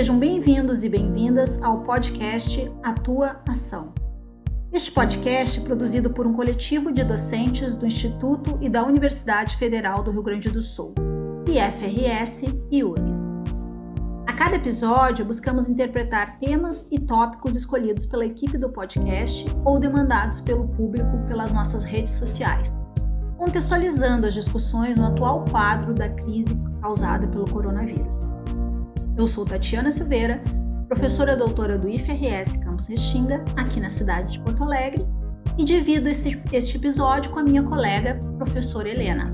Sejam bem-vindos e bem-vindas ao podcast A Tua Ação. Este podcast é produzido por um coletivo de docentes do Instituto e da Universidade Federal do Rio Grande do Sul, IFRS e URGS. A cada episódio, buscamos interpretar temas e tópicos escolhidos pela equipe do podcast ou demandados pelo público pelas nossas redes sociais, contextualizando as discussões no atual quadro da crise causada pelo coronavírus. Eu sou Tatiana Silveira, professora doutora do IFRS Campus Restinga, aqui na cidade de Porto Alegre, e divido este, este episódio com a minha colega, professora Helena.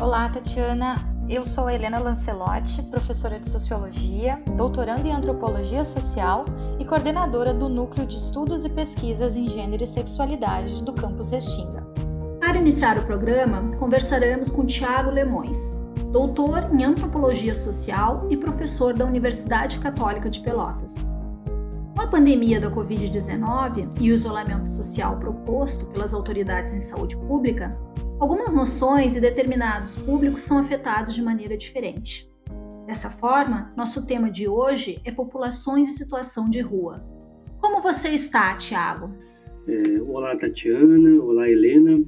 Olá, Tatiana. Eu sou a Helena Lancelotti, professora de Sociologia, doutoranda em Antropologia Social e coordenadora do Núcleo de Estudos e Pesquisas em Gênero e Sexualidade do Campus Restinga. Para iniciar o programa, conversaremos com Tiago Lemões, doutor em antropologia social e professor da Universidade Católica de Pelotas. Com a pandemia da Covid-19 e o isolamento social proposto pelas autoridades em saúde pública, algumas noções e determinados públicos são afetados de maneira diferente. Dessa forma, nosso tema de hoje é populações em situação de rua. Como você está, Tiago? É, olá, Tatiana. Olá, Helena.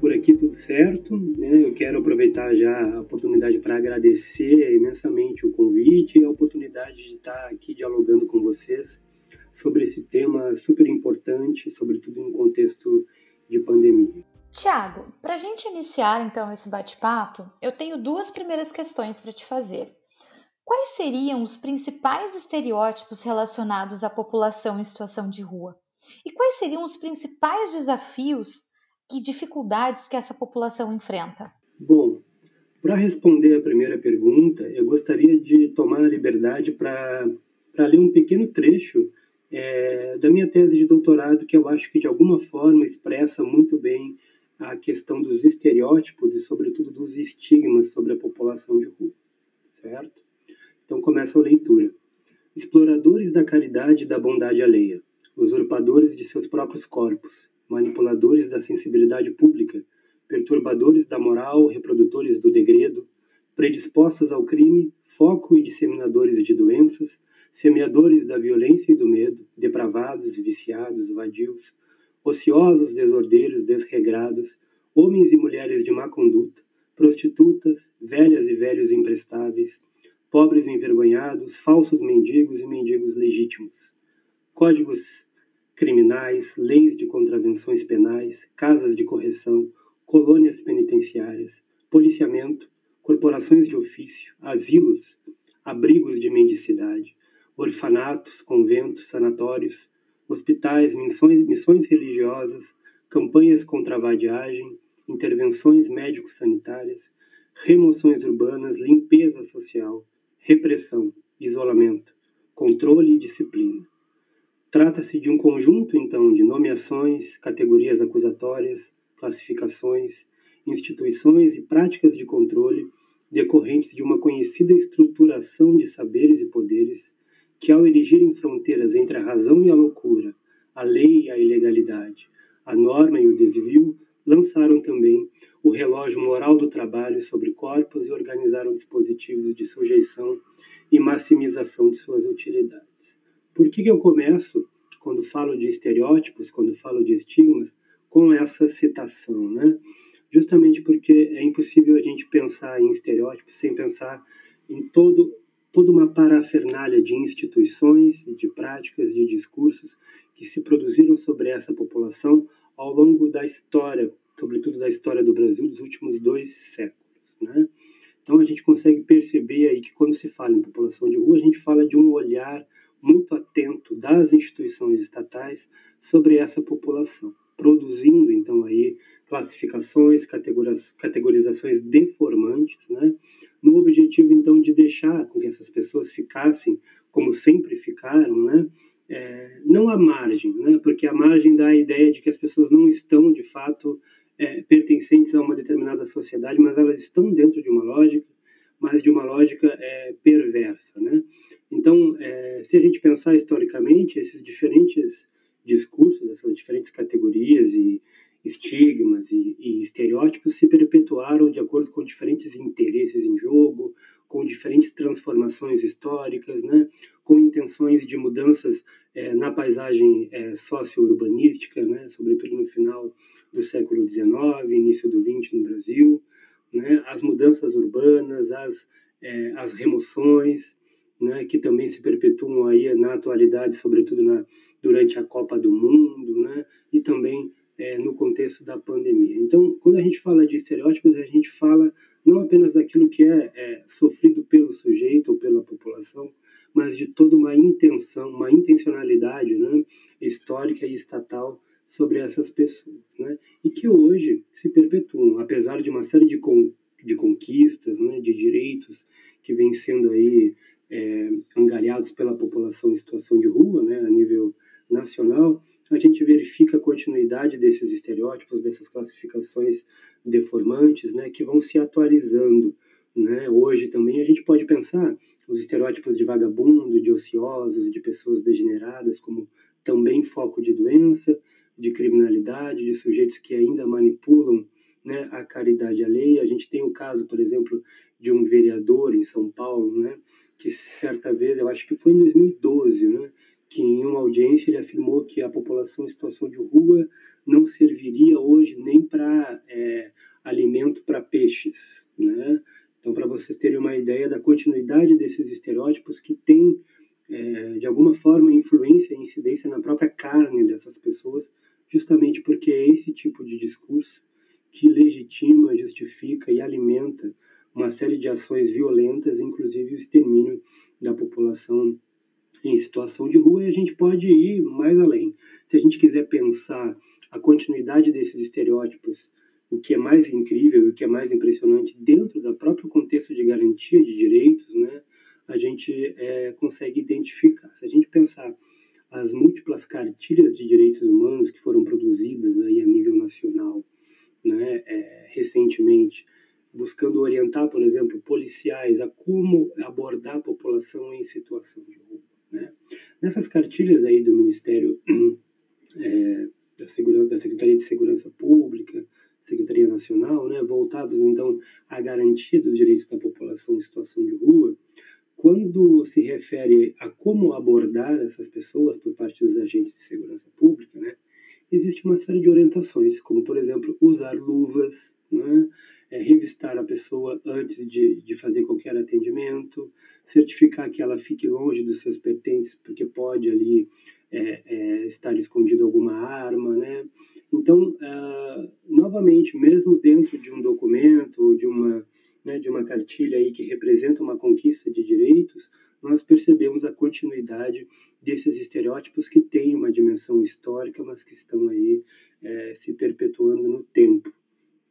Por aqui tudo certo. Né? Eu quero aproveitar já a oportunidade para agradecer imensamente o convite e a oportunidade de estar aqui dialogando com vocês sobre esse tema super importante, sobretudo no contexto de pandemia. Tiago, para a gente iniciar então esse bate-papo, eu tenho duas primeiras questões para te fazer. Quais seriam os principais estereótipos relacionados à população em situação de rua? E quais seriam os principais desafios e dificuldades que essa população enfrenta? Bom, para responder a primeira pergunta, eu gostaria de tomar a liberdade para ler um pequeno trecho é, da minha tese de doutorado, que eu acho que de alguma forma expressa muito bem a questão dos estereótipos e, sobretudo, dos estigmas sobre a população de rua. Certo? Então começa a leitura. Exploradores da caridade e da bondade alheia, usurpadores de seus próprios corpos, manipuladores da sensibilidade pública, perturbadores da moral, reprodutores do degredo, predispostos ao crime, foco e disseminadores de doenças, semeadores da violência e do medo, depravados, viciados, vadios, ociosos, desordeiros, desregrados, homens e mulheres de má conduta, prostitutas, velhas e velhos imprestáveis, pobres envergonhados, falsos mendigos e mendigos legítimos. Códigos criminais, leis de contravenções penais, casas de correção, colônias penitenciárias, policiamento, corporações de ofício, asilos, abrigos de mendicidade, orfanatos, conventos, sanatórios, hospitais, missões, missões religiosas, campanhas contra a vadiagem, intervenções médico-sanitárias, remoções urbanas, limpeza social, repressão, isolamento, controle e disciplina. Trata-se de um conjunto, então, de nomeações, categorias acusatórias, classificações, instituições e práticas de controle decorrentes de uma conhecida estruturação de saberes e poderes que, ao erigirem fronteiras entre a razão e a loucura, a lei e a ilegalidade, a norma e o desvio, lançaram também o relógio moral do trabalho sobre corpos e organizaram dispositivos de sujeição e maximização de suas utilidades. Por que, que eu começo, quando falo de estereótipos, quando falo de estigmas, com essa citação, né? Justamente porque é impossível a gente pensar em estereótipos sem pensar em todo toda uma parafernália de instituições, de práticas, de discursos que se produziram sobre essa população ao longo da história, sobretudo da história do Brasil dos últimos dois séculos, né? Então a gente consegue perceber aí que quando se fala em população de rua, a gente fala de um olhar muito atento das instituições estatais sobre essa população, produzindo então aí classificações, categorizações deformantes, né, no objetivo então de deixar com que essas pessoas ficassem como sempre ficaram, né, é, não à margem, né, porque a margem dá a ideia de que as pessoas não estão de fato é, pertencentes a uma determinada sociedade, mas elas estão dentro de uma lógica mas de uma lógica é, perversa. Né? Então, é, se a gente pensar historicamente, esses diferentes discursos, essas diferentes categorias e estigmas e, e estereótipos se perpetuaram de acordo com diferentes interesses em jogo, com diferentes transformações históricas, né, com intenções de mudanças é, na paisagem é, socio-urbanística, né, sobretudo no final do século XIX, início do XX no Brasil, né, as mudanças urbanas, as, é, as remoções, né, que também se perpetuam aí na atualidade, sobretudo na, durante a Copa do Mundo, né, e também é, no contexto da pandemia. Então, quando a gente fala de estereótipos, a gente fala não apenas daquilo que é, é sofrido pelo sujeito ou pela população, mas de toda uma intenção, uma intencionalidade né, histórica e estatal sobre essas pessoas, né, e que hoje se perpetuam, apesar de uma série de, con de conquistas, né, de direitos que vêm sendo aí é, angariados pela população em situação de rua, né, a nível nacional, a gente verifica a continuidade desses estereótipos, dessas classificações deformantes, né, que vão se atualizando. Né? Hoje também a gente pode pensar os estereótipos de vagabundo, de ociosos, de pessoas degeneradas como também foco de doença, de criminalidade, de sujeitos que ainda manipulam né, a caridade alheia. A gente tem o caso, por exemplo, de um vereador em São Paulo, né, que certa vez, eu acho que foi em 2012, né, que em uma audiência ele afirmou que a população em situação de rua não serviria hoje nem para é, alimento para peixes, né? Então, para vocês terem uma ideia da continuidade desses estereótipos que têm, é, de alguma forma, influência e incidência na própria carne dessas pessoas, justamente porque é esse tipo de discurso que legitima, justifica e alimenta uma série de ações violentas, inclusive o extermínio da população em situação de rua, e a gente pode ir mais além. Se a gente quiser pensar a continuidade desses estereótipos, o que é mais incrível e o que é mais impressionante dentro do próprio contexto de garantia de direitos, né, a gente é, consegue identificar. Se a gente pensar as múltiplas cartilhas de direitos humanos que foram produzidas aí a nível nacional, né, é, recentemente, buscando orientar, por exemplo, policiais a como abordar a população em situação de rua. Né? Nessas cartilhas aí do Ministério é, da, Segurança, da Secretaria de Segurança Pública, Secretaria Nacional, né, voltados então à garantia dos direitos da população em situação de rua, quando se refere a como abordar essas pessoas por parte dos agentes de segurança pública, né, existe uma série de orientações, como por exemplo usar luvas, né, é, revistar a pessoa antes de, de fazer qualquer atendimento, certificar que ela fique longe dos seus pertences, porque pode ali é, é, estar escondido alguma arma, né? Então, uh, novamente, mesmo dentro de um documento, de uma, né, de uma cartilha aí que representa uma conquista de direitos, nós percebemos a continuidade desses estereótipos que têm uma dimensão histórica, mas que estão aí é, se perpetuando no tempo.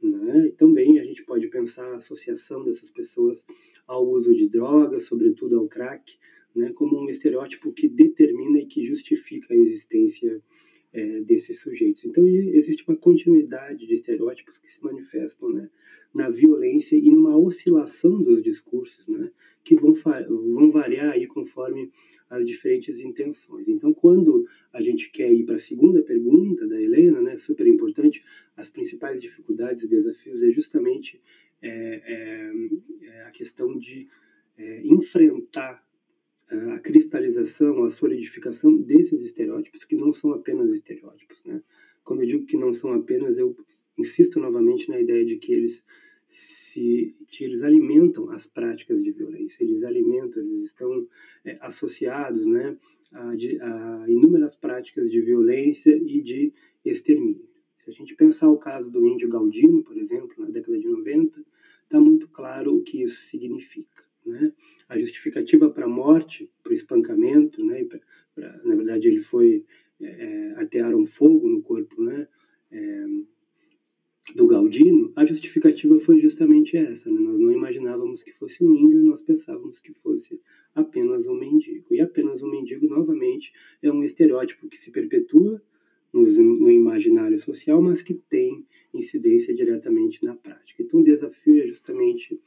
Né? E também a gente pode pensar a associação dessas pessoas ao uso de drogas, sobretudo ao crack, né? como um estereótipo que determina e que justifica a existência é, desses sujeitos. Então existe uma continuidade de estereótipos que se manifestam né? na violência e numa oscilação dos discursos, né? que vão, vão variar aí conforme as diferentes intenções. Então, quando a gente quer ir para a segunda pergunta da Helena, né, super importante, as principais dificuldades e desafios é justamente é, é, é a questão de é, enfrentar a cristalização, a solidificação desses estereótipos, que não são apenas estereótipos. Né? Quando eu digo que não são apenas, eu insisto novamente na ideia de que eles se eles alimentam as práticas de violência, eles alimentam, eles estão é, associados né, a, a, inúmeras práticas de violência e de extermínio. Se a gente pensar o caso do índio Galdino, por exemplo, na década de 90, está muito claro o que isso significa. Né? A justificativa para a morte, para o espancamento, né, pra, pra, na verdade ele foi é, é atearam fogo no corpo, né, é, do Galdino, a justificativa foi essa. Né? Nós não imaginávamos que fosse um índio, nós pensávamos que fosse apenas um mendigo. E apenas um mendigo, novamente, é um estereótipo que se perpetua no imaginário social, mas que tem incidência diretamente na prática. Então, o desafio é justamente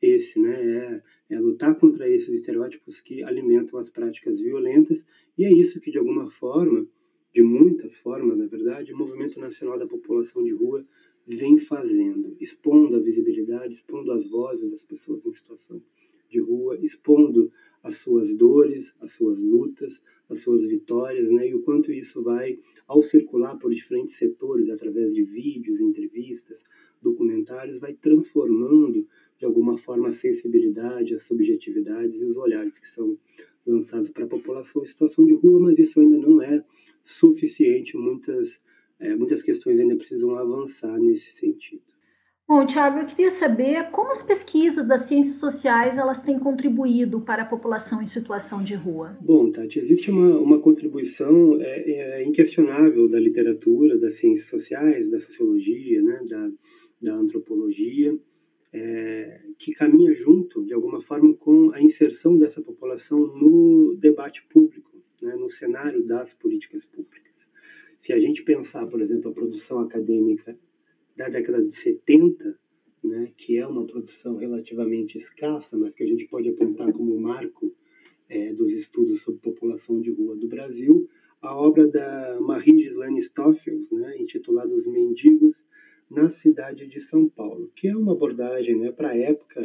esse, né? É, é, lutar contra esses estereótipos que alimentam as práticas violentas, e é isso que, de alguma forma, de muitas formas, na verdade, o Movimento Nacional da População de Rua vem fazendo, expondo a visibilidade, expondo as vozes das pessoas em situação de rua, expondo as suas dores, as suas lutas, as suas vitórias, né? E o quanto isso vai, ao circular por diferentes setores, através de vídeos, entrevistas, documentários, vai transformando de alguma forma a sensibilidade, as subjetividades e os olhares que são lançados para a população em situação de rua, mas isso ainda não é suficiente. Muitas, é, muitas questões ainda precisam avançar nesse sentido. Bom, Tiago, eu queria saber como as pesquisas das ciências sociais elas têm contribuído para a população em situação de rua. Bom, Tati, existe uma, uma contribuição é, é inquestionável da literatura, das ciências sociais, da sociologia, né, da, da antropologia, é, que caminha junto, de alguma forma, com a inserção dessa população no debate público, né, no cenário das políticas públicas. Se a gente pensar, por exemplo, a produção acadêmica da década de 70, né, que é uma produção relativamente escassa, mas que a gente pode apontar como marco é, dos estudos sobre população de rua do Brasil, a obra da Marie Gislaine Stoffels, né, intitulada Os Mendigos na cidade de São Paulo, que é uma abordagem, né, para a época,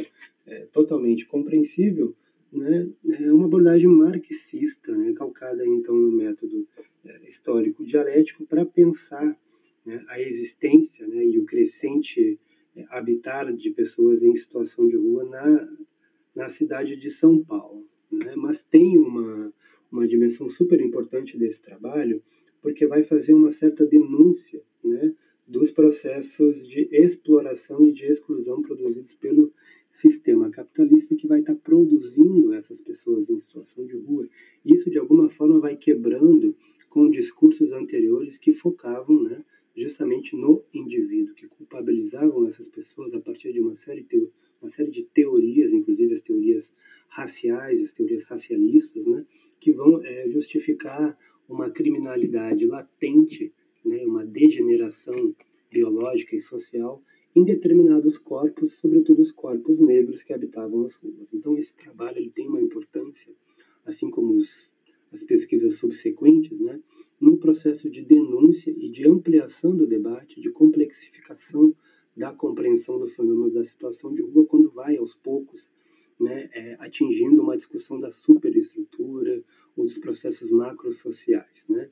é, totalmente compreensível, né, é uma abordagem marxista, né, calcada então no método é, histórico dialético para pensar né, a existência né, e o crescente é, habitar de pessoas em situação de rua na, na cidade de São Paulo. Né? Mas tem uma, uma dimensão super importante desse trabalho, porque vai fazer uma certa denúncia né, dos processos de exploração e de exclusão produzidos pelo sistema capitalista que vai estar produzindo essas pessoas em situação de rua. Isso, de alguma forma, vai quebrando com discursos anteriores que focavam né, justamente no indivíduo, que culpabilizavam essas pessoas a partir de uma série, de, uma série de teorias, inclusive as teorias raciais, as teorias racialistas, né, que vão é, justificar uma criminalidade latente, né, uma degeneração biológica e social em determinados corpos, sobretudo os corpos negros que habitavam as ruas. Então esse trabalho ele tem uma importância, assim como os, as pesquisas subsequentes, né, num processo de denúncia e de ampliação do debate, de complexificação da compreensão do fenômeno da situação de rua, quando vai aos poucos né, é, atingindo uma discussão da superestrutura ou dos processos macrosociais. Né?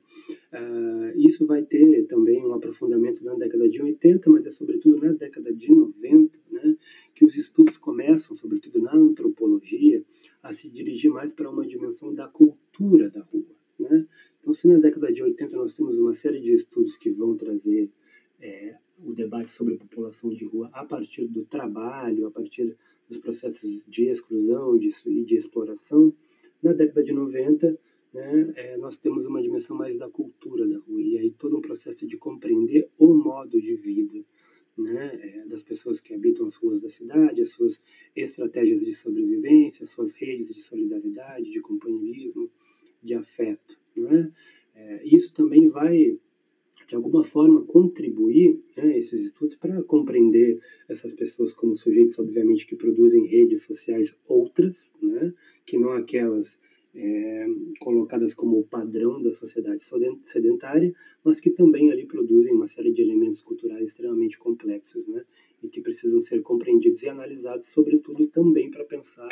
Uh, isso vai ter também um aprofundamento na década de 80, mas é sobretudo na década de 90 né, que os estudos começam, sobretudo na antropologia, a se dirigir mais para uma dimensão da cultura da rua. Né? Então, se na década de 80 nós temos uma série de estudos que vão trazer é, o debate sobre a população de rua a partir do trabalho, a partir dos processos de exclusão e de, de, exploração, na década de 90 né, é, nós temos uma dimensão mais da cultura da rua, e aí todo um processo de compreender o modo de vida né, é, das pessoas que habitam as ruas da cidade, as suas estratégias de sobrevivência, as suas redes de solidariedade, de companheirismo, de afeto. Né? É, isso também vai, de alguma forma, contribuir, né, esses estudos, para compreender essas pessoas como sujeitos, obviamente, que produzem redes sociais outras, né, que não aquelas é, colocadas como o padrão da sociedade sedentária, mas que também ali produzem uma série de elementos culturais extremamente complexos, né, e que precisam ser compreendidos e analisados, sobretudo também para pensar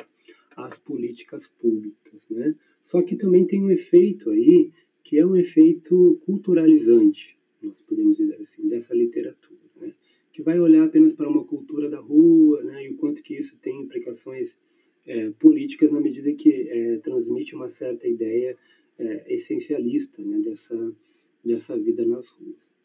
as políticas públicas. Né? Só que também tem um efeito aí, que é um efeito culturalizante, nós podemos dizer assim, dessa literatura, né? que vai olhar apenas para uma cultura da rua né? e o quanto que isso tem implicações é, políticas na medida que é, transmite uma certa ideia é, essencialista né? dessa, dessa vida nas ruas.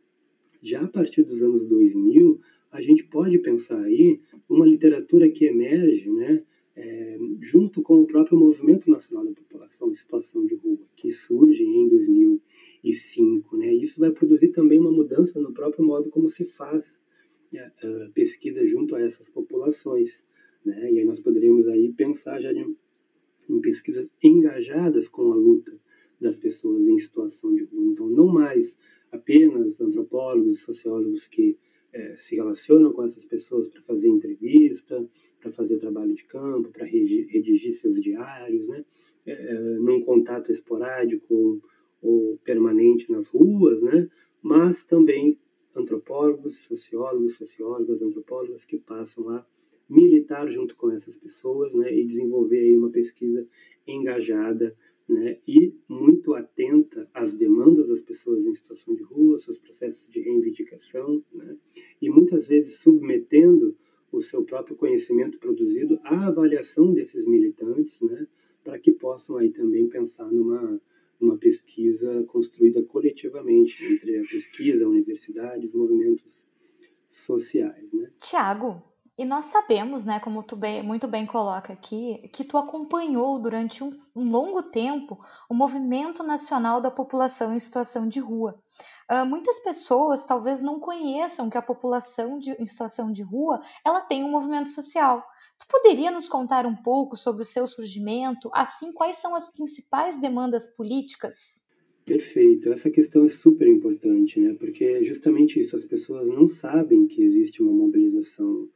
Já a partir dos anos 2000, a gente pode pensar aí uma literatura que emerge, né, é, junto com o próprio Movimento Nacional da População em Situação de Rua, que surge em 2005. Né? isso vai produzir também uma mudança no próprio modo como se faz né, pesquisa junto a essas populações. Né? E aí nós poderíamos aí pensar já em pesquisas engajadas com a luta das pessoas em situação de rua. Então, não mais apenas antropólogos e sociólogos que é, se relacionam com essas pessoas para fazer entrevista, para fazer trabalho de campo, para redigir seus diários, né? É, é, num contato esporádico ou, ou, permanente nas ruas, né? mas também antropólogos, sociólogos, sociólogas, antropólogas que passam a militar junto com essas pessoas né, e desenvolver aí uma pesquisa engajada né, e muito atenta às demandas das pessoas em situação de rua, seus processos de reivindicação, né, e muitas vezes submetendo o seu próprio conhecimento produzido à avaliação desses militantes, né, para que possam aí também pensar numa uma pesquisa construída coletivamente entre a pesquisa, a universidade, os movimentos sociais, né? Tiago, e nós sabemos, né, como tu bem, muito bem coloca aqui, que tu acompanhou durante um, um, longo tempo o movimento nacional da população em situação de rua. Uh, muitas pessoas talvez não conheçam que a população de, em situação de rua ela tem um movimento social. Tu poderia nos contar um pouco sobre o seu surgimento, assim quais são as principais demandas políticas? Perfeito. Essa questão é super importante, né? Porque é justamente isso, as pessoas não sabem que existe uma mobilização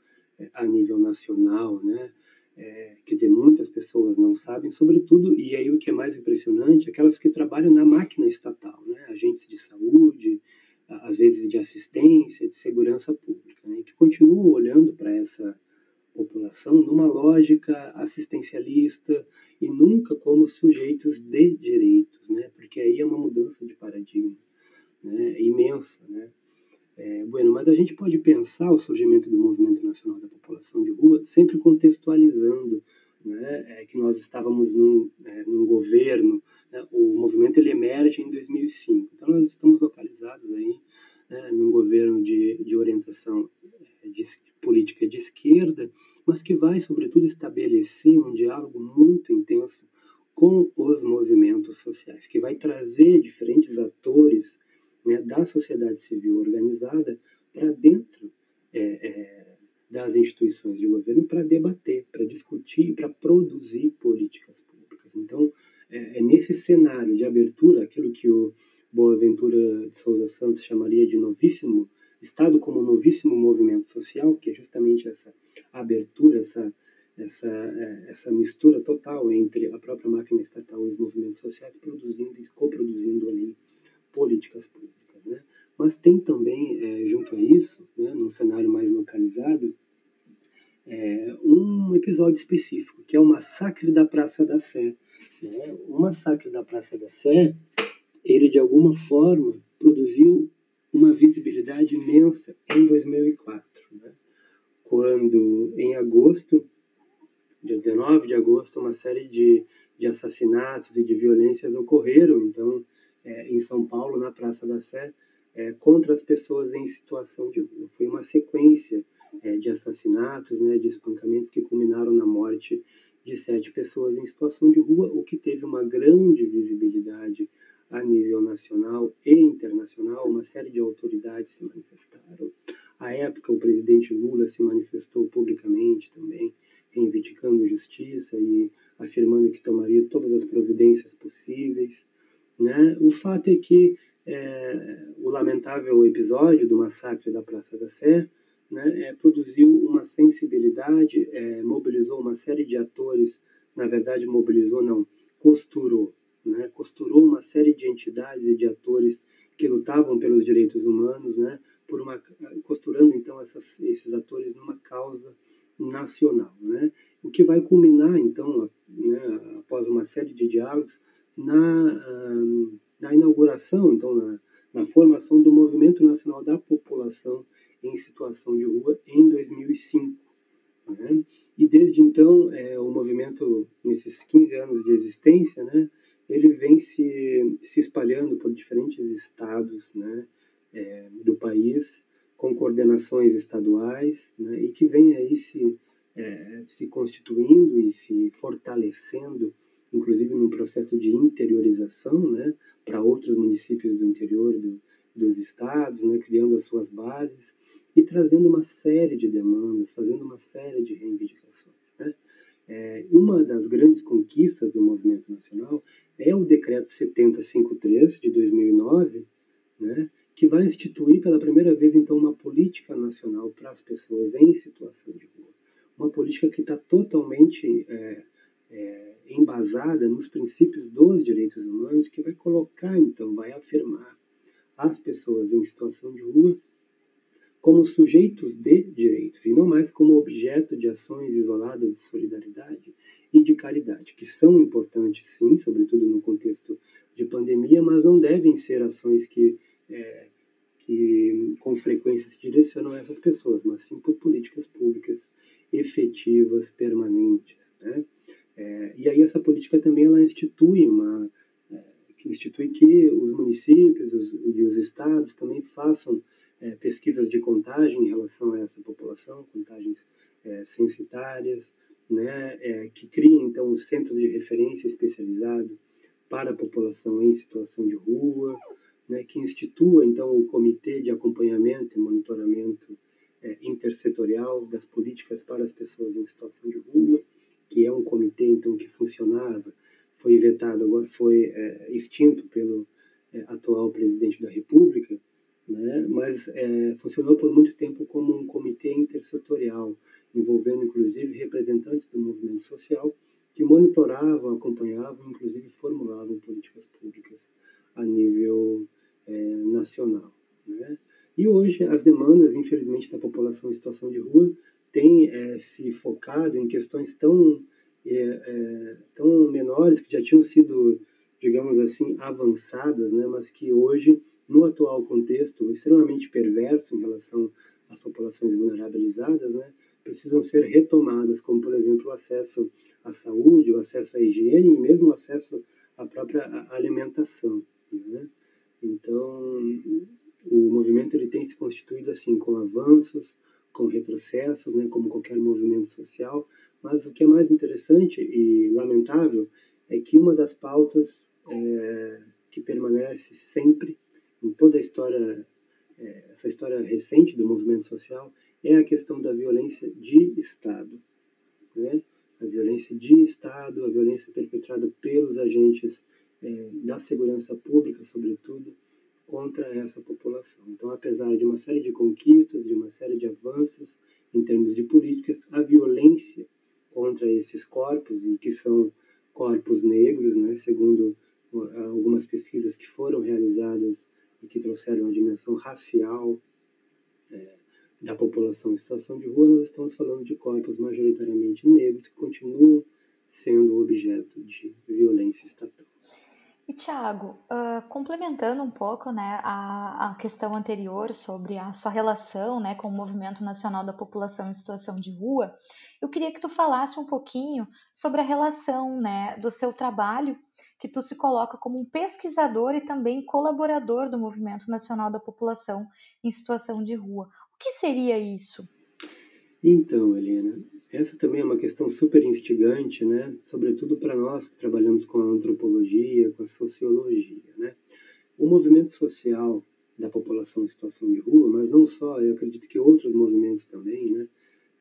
a nível nacional, né? É, quer dizer, muitas pessoas não sabem, sobretudo, e aí o que é mais impressionante, aquelas que trabalham na máquina estatal, né? agentes de saúde, às vezes de assistência, de segurança pública, né? que continuam olhando para essa população numa lógica assistencialista e nunca como sujeitos de direitos, né? porque aí é uma mudança de paradigma né? imensa. Né? É, bueno, mas a gente pode pensar o surgimento do movimento nacional da população de rua sempre contextualizando né, é, que nós estávamos num, é, num governo, né, o movimento ele emerge em 2005, então nós estamos localizados aí né, num governo de, de orientação é, de, política de esquerda, mas que vai, sobretudo, estabelecer um diálogo muito intenso com os movimentos sociais, que vai trazer diferentes atores né, da sociedade civil organizada para dentro é, é, das instituições de governo para debater, para discutir, para produzir políticas públicas. Então, é, é, nesse cenário de abertura, aquilo que o Boaventura de Souza Santos chamaria de novíssimo Estado como novíssimo movimento social, que é justamente essa abertura, essa essa, é, essa mistura total entre a própria máquina estatal e os movimentos sociais, produzindo e coproduzindo ali políticas públicas. Mas tem também, é, junto a isso, né, num cenário mais localizado, é, um episódio específico, que é o massacre da Praça da Sé. Né? O massacre da Praça da Sé, ele de alguma forma produziu uma visibilidade imensa em 2004, né? quando em agosto, dia 19 de agosto, uma série de, de assassinatos e de violências ocorreram. Então, é, em São Paulo, na Praça da Sé, é, contra as pessoas em situação de rua. Foi uma sequência é, de assassinatos, né, de espancamentos que culminaram na morte de sete pessoas em situação de rua, o que teve uma grande visibilidade a nível nacional e internacional. Uma série de autoridades se manifestaram. À época, o presidente Lula se manifestou publicamente também, reivindicando justiça e afirmando que tomaria todas as providências possíveis. Né? O fato é que é, o lamentável episódio do massacre da Praça da Sé né, é, produziu uma sensibilidade, é, mobilizou uma série de atores, na verdade mobilizou não, costurou, né, costurou uma série de entidades e de atores que lutavam pelos direitos humanos, né, por uma, costurando então essas, esses atores numa causa nacional, né, o que vai culminar então, né, após uma série de diálogos, na, na inauguração, então na, na formação do Movimento Nacional da População em Situação de Rua em 2005. Né? E desde então, é, o movimento, nesses 15 anos de existência, né, ele vem se, se espalhando por diferentes estados né, é, do país, com coordenações estaduais, né, e que vem aí se, é, se constituindo e se fortalecendo inclusive num processo de interiorização, né, para outros municípios do interior do, dos estados, né, criando as suas bases e trazendo uma série de demandas, fazendo uma série de reivindicações. Né. É, uma das grandes conquistas do movimento nacional é o Decreto 7053 de 2009, né, que vai instituir pela primeira vez então uma política nacional para as pessoas em situação de rua, uma política que está totalmente é, é, embasada nos princípios dos direitos humanos, que vai colocar, então, vai afirmar as pessoas em situação de rua como sujeitos de direitos e não mais como objeto de ações isoladas de solidariedade e de caridade, que são importantes sim, sobretudo no contexto de pandemia, mas não devem ser ações que, é, que com frequência se direcionam a essas pessoas, mas sim por políticas públicas efetivas, permanentes. Né? É, e aí essa política também ela institui uma é, institui que os municípios os, e os estados também façam é, pesquisas de contagem em relação a essa população, contagens é, censitárias, né, é, que criem então os centros de referência especializado para a população em situação de rua, né, que institua então o comitê de acompanhamento e monitoramento é, intersetorial das políticas para as pessoas em situação de rua, que é um comitê então que funcionava, foi vetado, agora foi é, extinto pelo é, atual presidente da República, né, mas é, funcionou por muito tempo como um comitê intersetorial, envolvendo inclusive representantes do movimento social que monitoravam, acompanhavam, inclusive formulavam políticas públicas a nível é, nacional. Né? E hoje as demandas, infelizmente, da população em situação de rua têm é, se focado em questões tão, é tão menores que já tinham sido, digamos assim, avançadas, né? mas que hoje, no atual contexto extremamente perverso em relação às populações vulnerabilizadas, né? precisam ser retomadas, como, por exemplo, o acesso à saúde, o acesso à higiene e mesmo o acesso à própria alimentação. Né? Então, o movimento ele tem se constituído assim com avanços, com retrocessos, né, como qualquer movimento social, mas o que é mais interessante e lamentável é que uma das pautas é, que permanece sempre em toda a história, é, essa história recente do movimento social, é a questão da violência de Estado. Né? A violência de Estado, a violência perpetrada pelos agentes é, da segurança pública, sobretudo, contra essa população. Então, apesar de uma série de conquistas, de uma série de avanços em termos de políticas, a violência contra esses corpos, e que são corpos negros, né, segundo algumas pesquisas que foram realizadas e que trouxeram a dimensão racial é, da população em situação de rua, nós estamos falando de corpos majoritariamente negros que continuam sendo objeto de violência estatal. E Tiago, uh, complementando um pouco né, a, a questão anterior sobre a sua relação né, com o Movimento Nacional da População em Situação de Rua, eu queria que tu falasse um pouquinho sobre a relação né, do seu trabalho, que tu se coloca como um pesquisador e também colaborador do Movimento Nacional da População em Situação de Rua. O que seria isso? Então, Helena, essa também é uma questão super instigante, né? Sobretudo para nós que trabalhamos com a antropologia, com a sociologia, né? O movimento social da população em situação de rua, mas não só, eu acredito que outros movimentos também, né?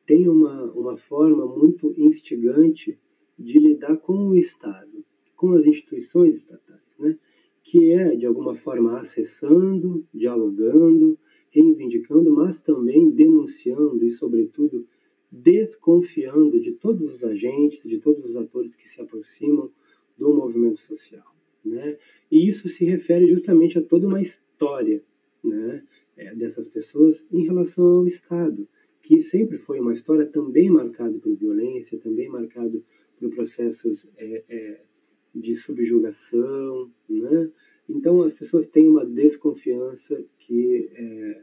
Tem uma, uma forma muito instigante de lidar com o Estado, com as instituições estatais, né? Que é, de alguma forma, acessando, dialogando, reivindicando, mas também denunciando e, sobretudo, desconfiando de todos os agentes, de todos os atores que se aproximam do movimento social. Né? E isso se refere justamente a toda uma história né, é, dessas pessoas em relação ao Estado, que sempre foi uma história também marcada por violência, também marcada por processos é, é, de subjugação. Né? Então as pessoas têm uma desconfiança que é,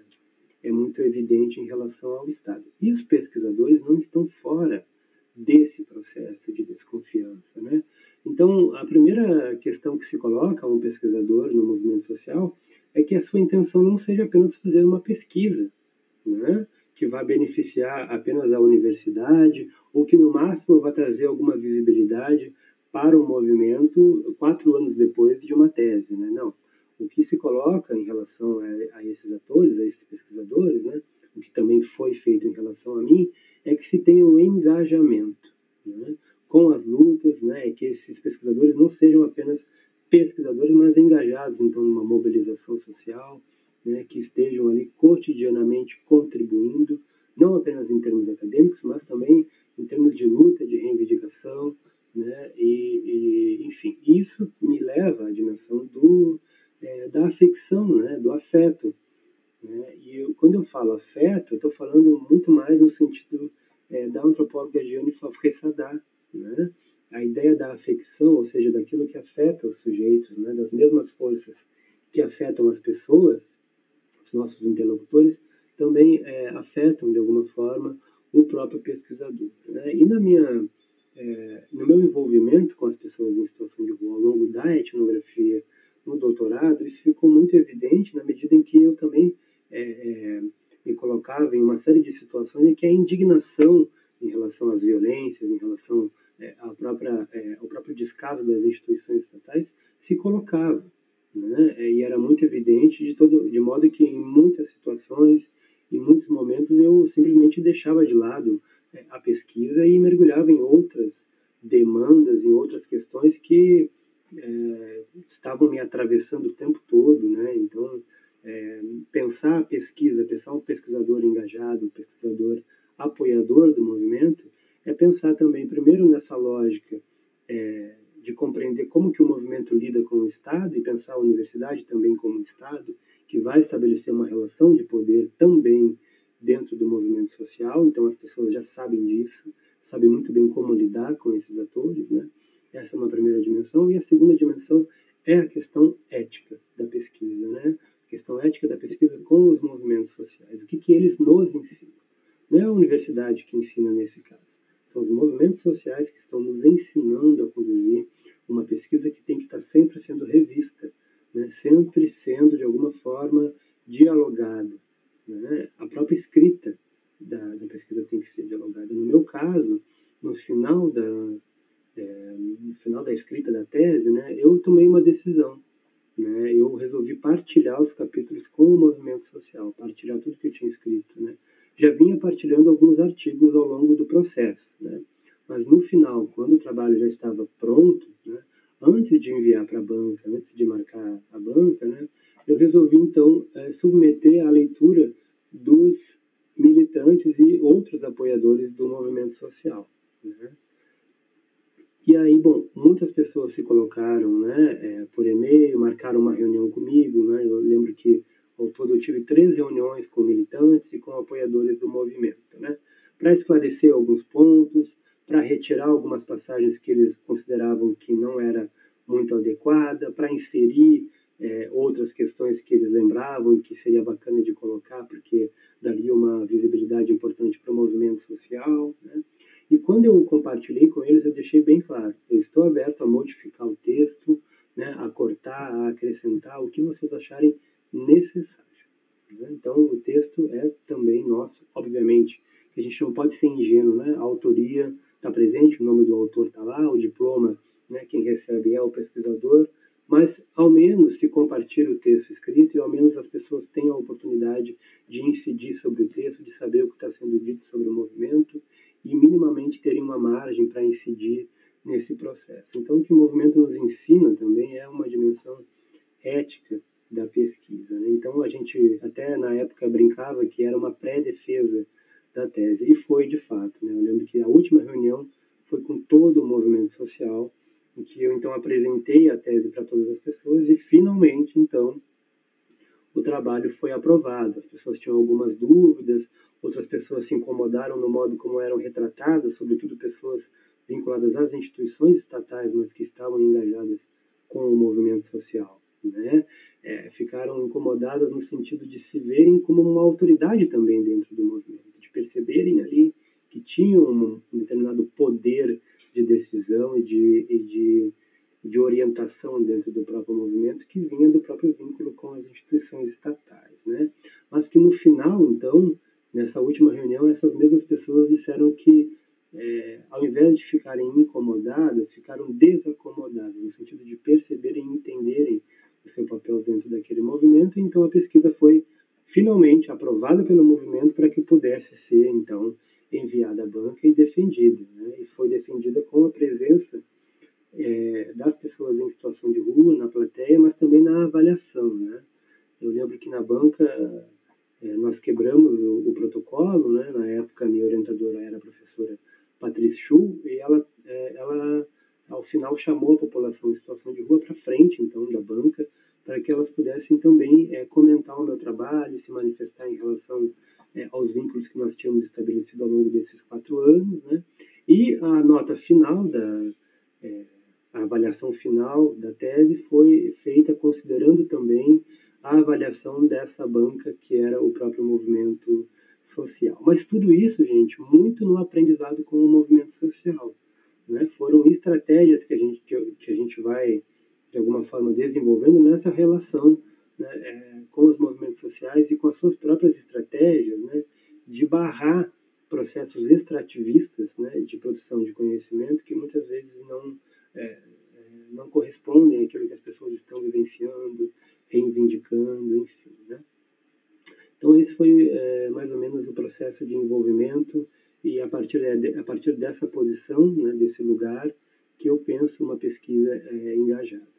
é muito evidente em relação ao Estado. E os pesquisadores não estão fora desse processo de desconfiança. Né? Então, a primeira questão que se coloca a um pesquisador no movimento social é que a sua intenção não seja apenas fazer uma pesquisa, né? que vai beneficiar apenas a universidade ou que no máximo vai trazer alguma visibilidade para o movimento quatro anos depois de uma tese. Né? Não o que se coloca em relação a, a, esses atores, a esses pesquisadores, né, o que também foi feito em relação a mim, é que se tenha um engajamento né, com as lutas, né, que esses pesquisadores não sejam apenas pesquisadores, mas engajados então numa mobilização social, né, que estejam ali cotidianamente contribuindo, não apenas em termos acadêmicos, mas também em termos de luta, de reivindicação, né, e, e enfim, isso me leva à dimensão do é, da afecção, né, do afeto. Né? E eu, quando eu falo afeto, eu estou falando muito mais no sentido é, da antropóloga Gianni Favre Sadar, né? A ideia da afecção, ou seja, daquilo que afeta os sujeitos, né? das mesmas forças que afetam as pessoas, os nossos interlocutores, também é, afetam de alguma forma o próprio pesquisador. Né? E na minha, é, no meu envolvimento com as pessoas em situação de rua ao longo da etnografia no doutorado, isso ficou muito evidente na medida em que eu também é, é me colocava em uma série de situações em que a indignação em relação às violências, em relação é, à própria, é, ao próprio descaso das instituições estatais, se colocava. Né? E era muito evidente, de, todo, de modo que em muitas situações, em muitos momentos, eu simplesmente deixava de lado é, a pesquisa e mergulhava em outras demandas, em outras questões que é, estavam me atravessando o tempo todo. Né? Então, é, pensar a pesquisa, pensar um pesquisador engajado, um pesquisador apoiador do movimento, é pensar também, primeiro, nessa lógica é, de compreender como que o movimento lida com o Estado e pensar a universidade também como Estado que vai estabelecer uma relação de poder também dentro do movimento social. Então, as pessoas já sabem disso, sabem muito bem como lidar com esses atores, né? Essa é uma primeira dimensão. E a segunda dimensão é a questão ética da pesquisa, né? A questão ética da pesquisa com os movimentos sociais. O que, que eles nos ensinam. Não é a universidade que ensina nesse caso. São os movimentos sociais que estão nos ensinando a conduzir uma pesquisa que tem que estar sempre sendo revista, né? sempre sendo, de alguma forma, dialogada. Né? A própria escrita da, da, pesquisa tem que ser dialogada. No meu caso, no final da, é, no final da escrita da tese, né, eu tomei uma decisão. Né? Eu resolvi partilhar os capítulos com o movimento social, partilhar tudo que eu tinha escrito. Né? já vinha partilhando alguns artigos ao longo do processo. Né? Mas no final, quando o trabalho já estava pronto, né, antes de enviar para a banca, antes de marcar a banca, né, eu resolvi então é, submeter à leitura dos militantes e outros apoiadores do movimento social. Né? E aí, bom, muitas pessoas se colocaram né, é, por e-mail, marcaram uma reunião comigo. Né? Eu lembro que ao todo, eu tive três reuniões com militantes e com apoiadores do movimento, né? para esclarecer alguns pontos, para retirar algumas passagens que eles consideravam que não era muito adequada, para inserir é, outras questões que eles lembravam e que seria bacana de colocar, porque daria uma visibilidade importante para o movimento social. Né? E quando eu compartilhei com eles, eu deixei bem claro: eu estou aberto a modificar o texto, né, a cortar, a acrescentar, o que vocês acharem necessário. Né? Então, o texto é também nosso, obviamente, a gente não pode ser ingênuo, né? A autoria está presente, o nome do autor está lá, o diploma, né? quem recebe é o pesquisador, mas ao menos se compartilha o texto escrito e ao menos as pessoas têm a oportunidade de incidir sobre o texto, de saber o que está sendo dito sobre o movimento e minimamente terem uma margem para incidir nesse processo. Então, o que o movimento nos ensina também é uma dimensão ética da pesquisa. Né? Então a gente até na época brincava que era uma pré-defesa da tese e foi de fato. Né? Eu lembro que a última reunião foi com todo o movimento social em que eu então apresentei a tese para todas as pessoas e finalmente então o trabalho foi aprovado. As pessoas tinham algumas dúvidas, outras pessoas se incomodaram no modo como eram retratadas, sobretudo pessoas vinculadas às instituições estatais, mas que estavam engajadas com o movimento social né? É, ficaram incomodadas no sentido de se verem como uma autoridade também dentro do movimento, de perceberem ali que tinham um, determinado poder de decisão e de, e de, de orientação dentro do próprio movimento que vinha do próprio vínculo com as instituições estatais, né? Mas que no final, então, nessa última reunião, essas mesmas pessoas disseram que é, ao invés de ficarem incomodadas, ficaram desacomodadas, no sentido de perceberem e entenderem o seu papel dentro daquele movimento. Então a pesquisa foi finalmente aprovada pelo movimento para que pudesse ser então enviada à banca e defendida. Né? E foi defendida com a presença é, das pessoas em situação de rua na plateia, mas também na avaliação. Né? Eu lembro que na banca é, nós quebramos o, o, protocolo, né? na época minha orientadora era a professora Patrícia Schuh, e ela, é, ela ao final chamou a população em situação de rua para frente, então, da banca, para que elas pudessem também é, comentar o meu trabalho, se manifestar em relação é, aos vínculos que nós tínhamos estabelecido ao longo desses quatro anos. Né? E a nota final da é, a avaliação final da tese foi feita considerando também a avaliação dessa banca que era o próprio movimento social. Mas tudo isso, gente, muito no aprendizado com o movimento social. Né? Foram estratégias que a gente, que a gente vai, de alguma forma, desenvolvendo nessa relação né, é, com os movimentos sociais e com as suas próprias estratégias né, de barrar processos extrativistas né, de produção de conhecimento que muitas vezes não, é, é não correspondem àquilo que as pessoas estão vivenciando, reivindicando, enfim. Né? Então, esse foi é, mais ou menos o processo de envolvimento e a partir, a partir dessa posição, né, desse lugar, que eu penso uma pesquisa é, engajada.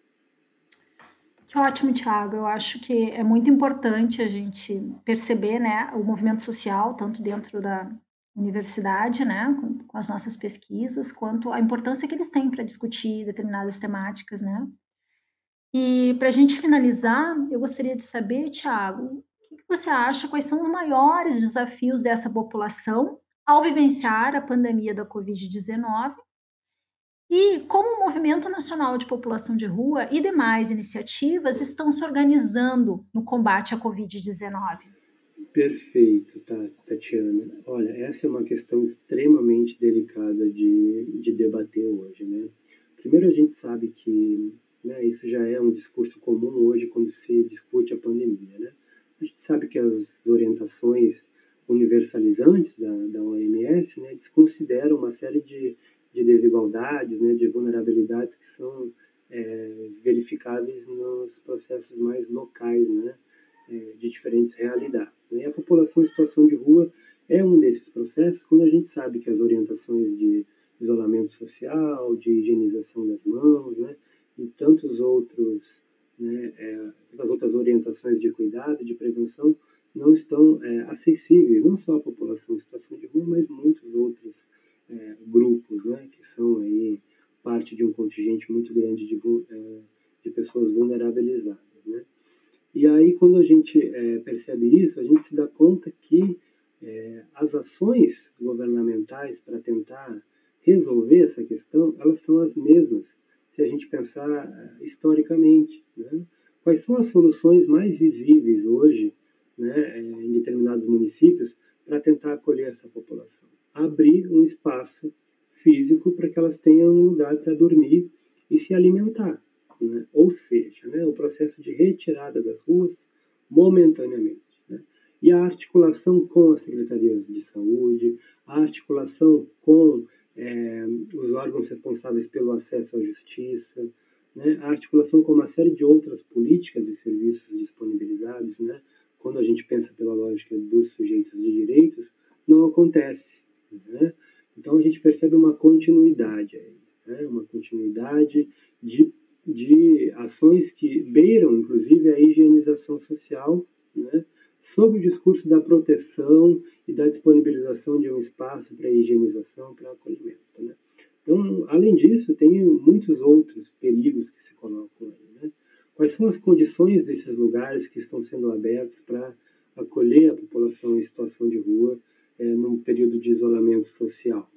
Que ótimo, Tiago. Eu acho que é muito importante a gente perceber né, o movimento social, tanto dentro da universidade, né, com, com as nossas pesquisas, quanto a importância que eles têm para discutir determinadas temáticas. Né? E para a gente finalizar, eu gostaria de saber, Tiago, o que você acha, quais são os maiores desafios dessa população ao vivenciar a pandemia da Covid-19 e como o Movimento Nacional de População de Rua e demais iniciativas estão se organizando no combate à Covid-19. Perfeito, Tatiana. Olha, essa é uma questão extremamente delicada de, de debater hoje, né? Primeiro, a gente sabe que né, isso já é um discurso comum hoje quando se discute a pandemia, né? A gente sabe que as orientações universalizantes da, da OMS, né, desconsideram uma série de, de desigualdades, né, de vulnerabilidades que são é, verificáveis nos processos mais locais, né, é, de diferentes realidades. Né? E a população em situação de rua é um desses processos, quando a gente sabe que as orientações de isolamento social, de higienização das mãos, né, e tantos outros, né, é, as outras orientações de cuidado, de prevenção, não estão é, acessíveis, não só à população em situação de rua, mas muitos outros é, grupos, né, que são aí parte de um contingente muito grande de, é, de pessoas vulnerabilizadas. Né? E aí, quando a gente é, percebe isso, a gente se dá conta que é, as ações governamentais para tentar resolver essa questão, elas são as mesmas se a gente pensar é, historicamente. Né? Quais são as soluções mais visíveis hoje né, em determinados municípios para tentar acolher essa população. Abrir um espaço físico para que elas tenham um lugar para dormir e se alimentar. Né? Ou seja, né, o processo de retirada das ruas momentaneamente. Né? E a articulação com as secretarias de saúde, a articulação com é, os órgãos responsáveis pelo acesso à justiça, né? a articulação com uma série de outras políticas e serviços disponibilizados, né? quando a gente pensa pela lógica dos sujeitos de direitos, não acontece. Né? Então a gente percebe uma continuidade aí, né? uma continuidade de, de ações que beiram, inclusive, a higienização social, né? sob o discurso da proteção e da disponibilização de um espaço para higienização, para acolhimento. Né? Então, além disso, tem muitos outros perigos que se colocam aí. Quais são as condições desses lugares que estão sendo abertos para acolher a população em situação de rua é, num período de isolamento social?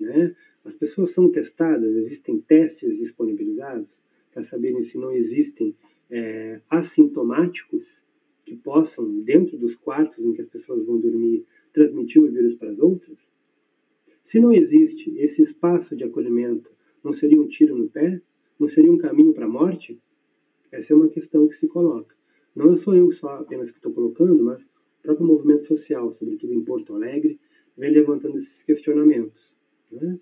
Né? As pessoas são testadas, existem testes disponibilizados para saberem se não existem é, assintomáticos que possam, dentro dos quartos em que as pessoas vão dormir, transmitir o vírus para as outras? Se não existe esse espaço de acolhimento, não seria um tiro no pé? Não seria um caminho para a morte? Essa é uma questão que se coloca. Não sou eu só apenas que estou colocando, mas o próprio movimento social, sobretudo em Porto Alegre, vem levantando esses questionamentos. Né?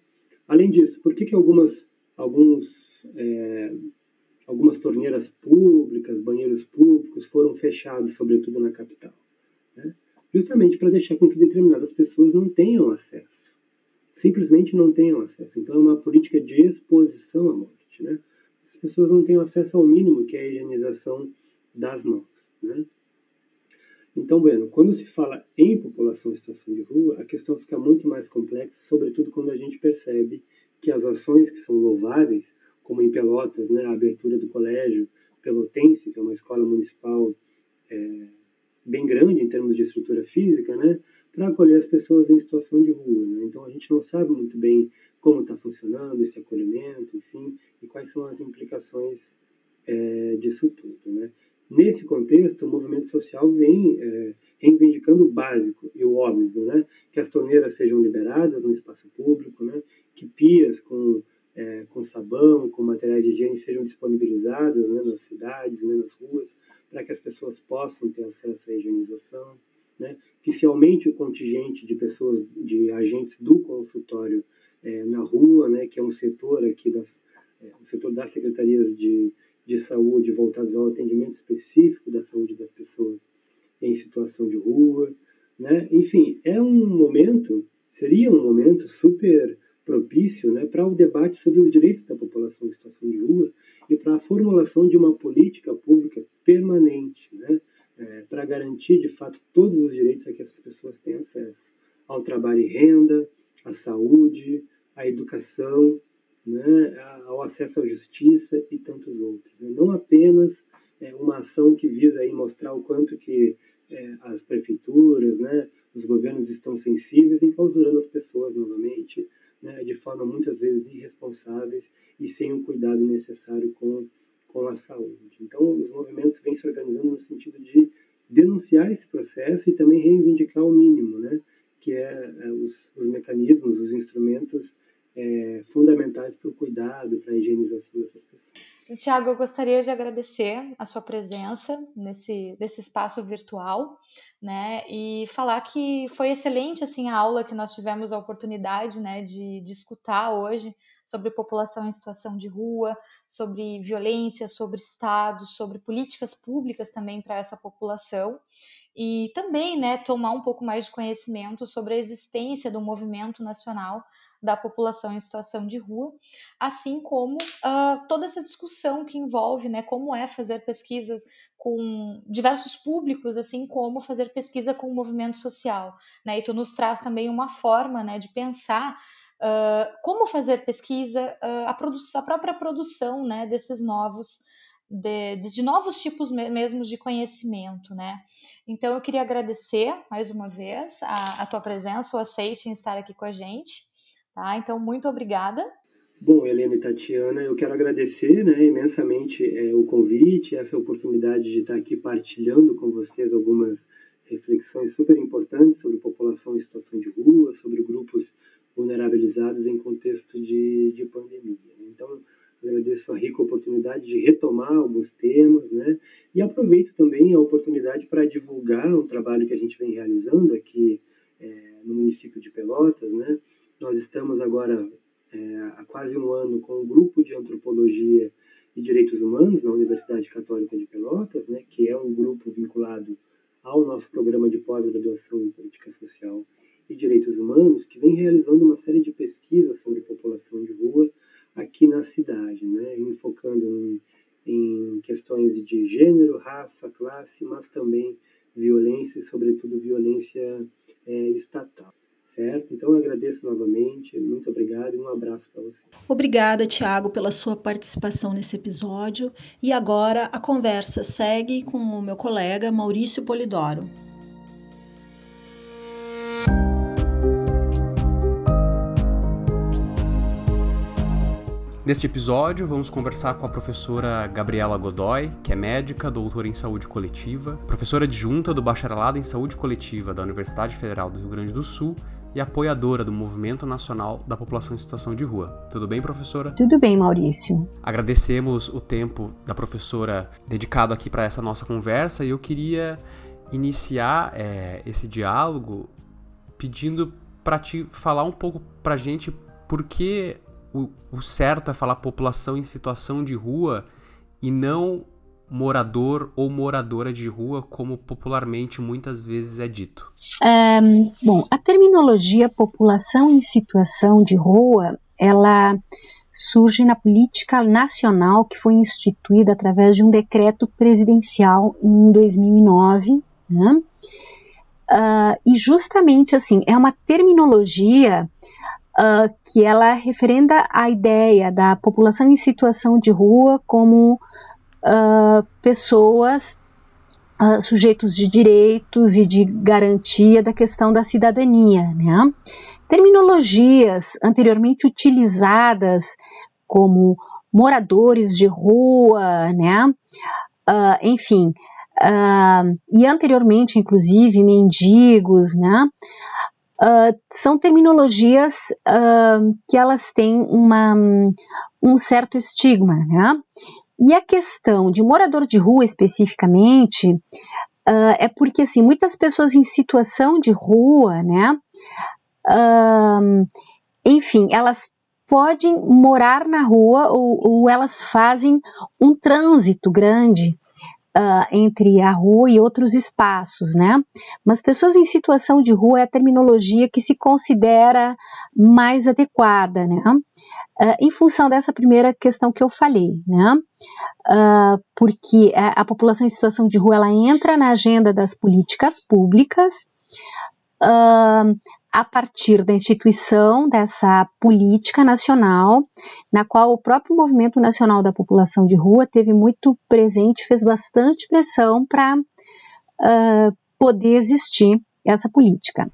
Além disso, por que, que algumas, alguns, é, algumas torneiras públicas, banheiros públicos foram fechados, sobretudo na capital? Justamente para deixar com que determinadas pessoas não tenham acesso. Simplesmente não tenham acesso. Então é uma política de exposição à morte. Né? as pessoas não têm acesso ao mínimo, que é a higienização das mãos. Né? Então, bueno, quando se fala em população em situação de rua, a questão fica muito mais complexa, sobretudo quando a gente percebe que as ações que são louváveis, como em Pelotas, né, a abertura do colégio Pelotense, que é uma escola municipal é, bem grande em termos de estrutura física, né, para acolher as pessoas em situação de rua. Né? Então a gente não sabe muito bem como está funcionando esse acolhimento, enfim, e quais são as implicações é, disso tudo. Né? Nesse contexto, o movimento social vem é, reivindicando o básico e o óbvio, né? que as torneiras sejam liberadas no espaço público, né? que pias com, é, com sabão, com materiais de higiene sejam disponibilizadas né? nas cidades, né? nas ruas, para que as pessoas possam ter acesso à higienização, né? que se aumente o contingente de pessoas, de agentes do consultório é, na rua, né? que é um setor aqui das, é, um setor das secretarias de, de saúde voltados ao atendimento específico da saúde das pessoas em situação de rua, né? Enfim, é um momento, seria um momento super propício né, para o debate sobre os direitos da população em situação de rua e para a formulação de uma política pública permanente, né, é, para garantir de fato todos os direitos a que essas pessoas têm acesso ao trabalho e renda, à saúde, à educação, né, ao acesso à justiça e tantos outros. Né? Não apenas é, uma ação que visa aí mostrar o quanto que é, as prefeituras, né, os governos estão sensíveis em clausurando as pessoas novamente, né, de forma muitas vezes irresponsáveis e sem o cuidado necessário com, com a saúde. Então, os movimentos vêm se organizando no sentido de denunciar esse processo e também reivindicar o mínimo, né, que é, é os, os mecanismos, os instrumentos é, fundamentais para o cuidado, para a higienização dessas pessoas. Tiago, eu gostaria de agradecer a sua presença nesse, nesse espaço virtual, né, e falar que foi excelente, assim, a aula que nós tivemos a oportunidade, né, de, de escutar hoje sobre população em situação de rua, sobre violência, sobre Estado, sobre políticas públicas também para essa população, e também, né, tomar um pouco mais de conhecimento sobre a existência do movimento nacional da população em situação de rua, assim como uh, toda essa discussão que envolve né, como é fazer pesquisas com diversos públicos, assim como fazer pesquisa com o movimento social. Né? E tu nos traz também uma forma né, de pensar uh, como fazer pesquisa, uh, a, a, própria produção né, desses novos. De, de, novos tipos mesmo de conhecimento, né? Então eu queria agradecer mais uma vez a, a tua presença, o aceite em estar aqui com a gente. Tá? Então, muito obrigada. Bom, Helena e Tatiana, eu quero agradecer né, imensamente é, o convite, essa oportunidade de estar aqui partilhando com vocês algumas reflexões super importantes sobre população em situação de rua, sobre grupos vulnerabilizados em contexto de, de pandemia. Então, agradeço a rica oportunidade de retomar alguns temas, né? E aproveito também a oportunidade para divulgar um trabalho que a gente vem realizando aqui é, no município de Pelotas, né? Nós estamos agora é, há quase um ano com um grupo de antropologia e direitos humanos na Universidade Católica de Pelotas, né, que é um grupo vinculado ao nosso programa de pós-graduação em política social e direitos humanos, que vem realizando uma série de pesquisas sobre população de rua aqui na cidade, né, enfocando em, em questões de gênero, raça, classe, mas também violência e, sobretudo, violência é, estatal certo? Então eu agradeço novamente, muito obrigado e um abraço para você. Obrigada, Tiago, pela sua participação nesse episódio. E agora a conversa segue com o meu colega Maurício Polidoro. Neste episódio, vamos conversar com a professora Gabriela Godoy, que é médica, doutora em saúde coletiva, professora adjunta do bacharelado em saúde coletiva da Universidade Federal do Rio Grande do Sul e apoiadora do Movimento Nacional da População em Situação de Rua. Tudo bem, professora? Tudo bem, Maurício. Agradecemos o tempo da professora dedicado aqui para essa nossa conversa e eu queria iniciar é, esse diálogo pedindo para te falar um pouco para a gente por que o, o certo é falar população em situação de rua e não morador ou moradora de rua, como popularmente muitas vezes é dito? É, bom, a terminologia população em situação de rua, ela surge na política nacional que foi instituída através de um decreto presidencial em 2009, né? Uh, e justamente assim é uma terminologia uh, que ela referenda a ideia da população em situação de rua como uh, pessoas, uh, sujeitos de direitos e de garantia da questão da cidadania. Né? Terminologias anteriormente utilizadas como moradores de rua, né? Uh, enfim, uh, e anteriormente, inclusive, mendigos, né? Uh, são terminologias que elas têm uma, um certo estigma, né? E a questão de morador de rua especificamente é porque assim muitas pessoas em situação de rua, né? enfim, elas podem morar na rua ou, ou elas fazem um trânsito grande uh, entre a rua e outros espaços, né? Mas pessoas em situação de rua é a terminologia que se considera mais adequada, né? Uh, em função dessa primeira questão que eu falei, né? Uh, porque a, a, população em situação de rua ela entra na agenda das políticas públicas, uh, a partir da instituição dessa política nacional, na qual o próprio Movimento Nacional da População de Rua teve muito presente, fez bastante pressão para uh, poder existir essa política.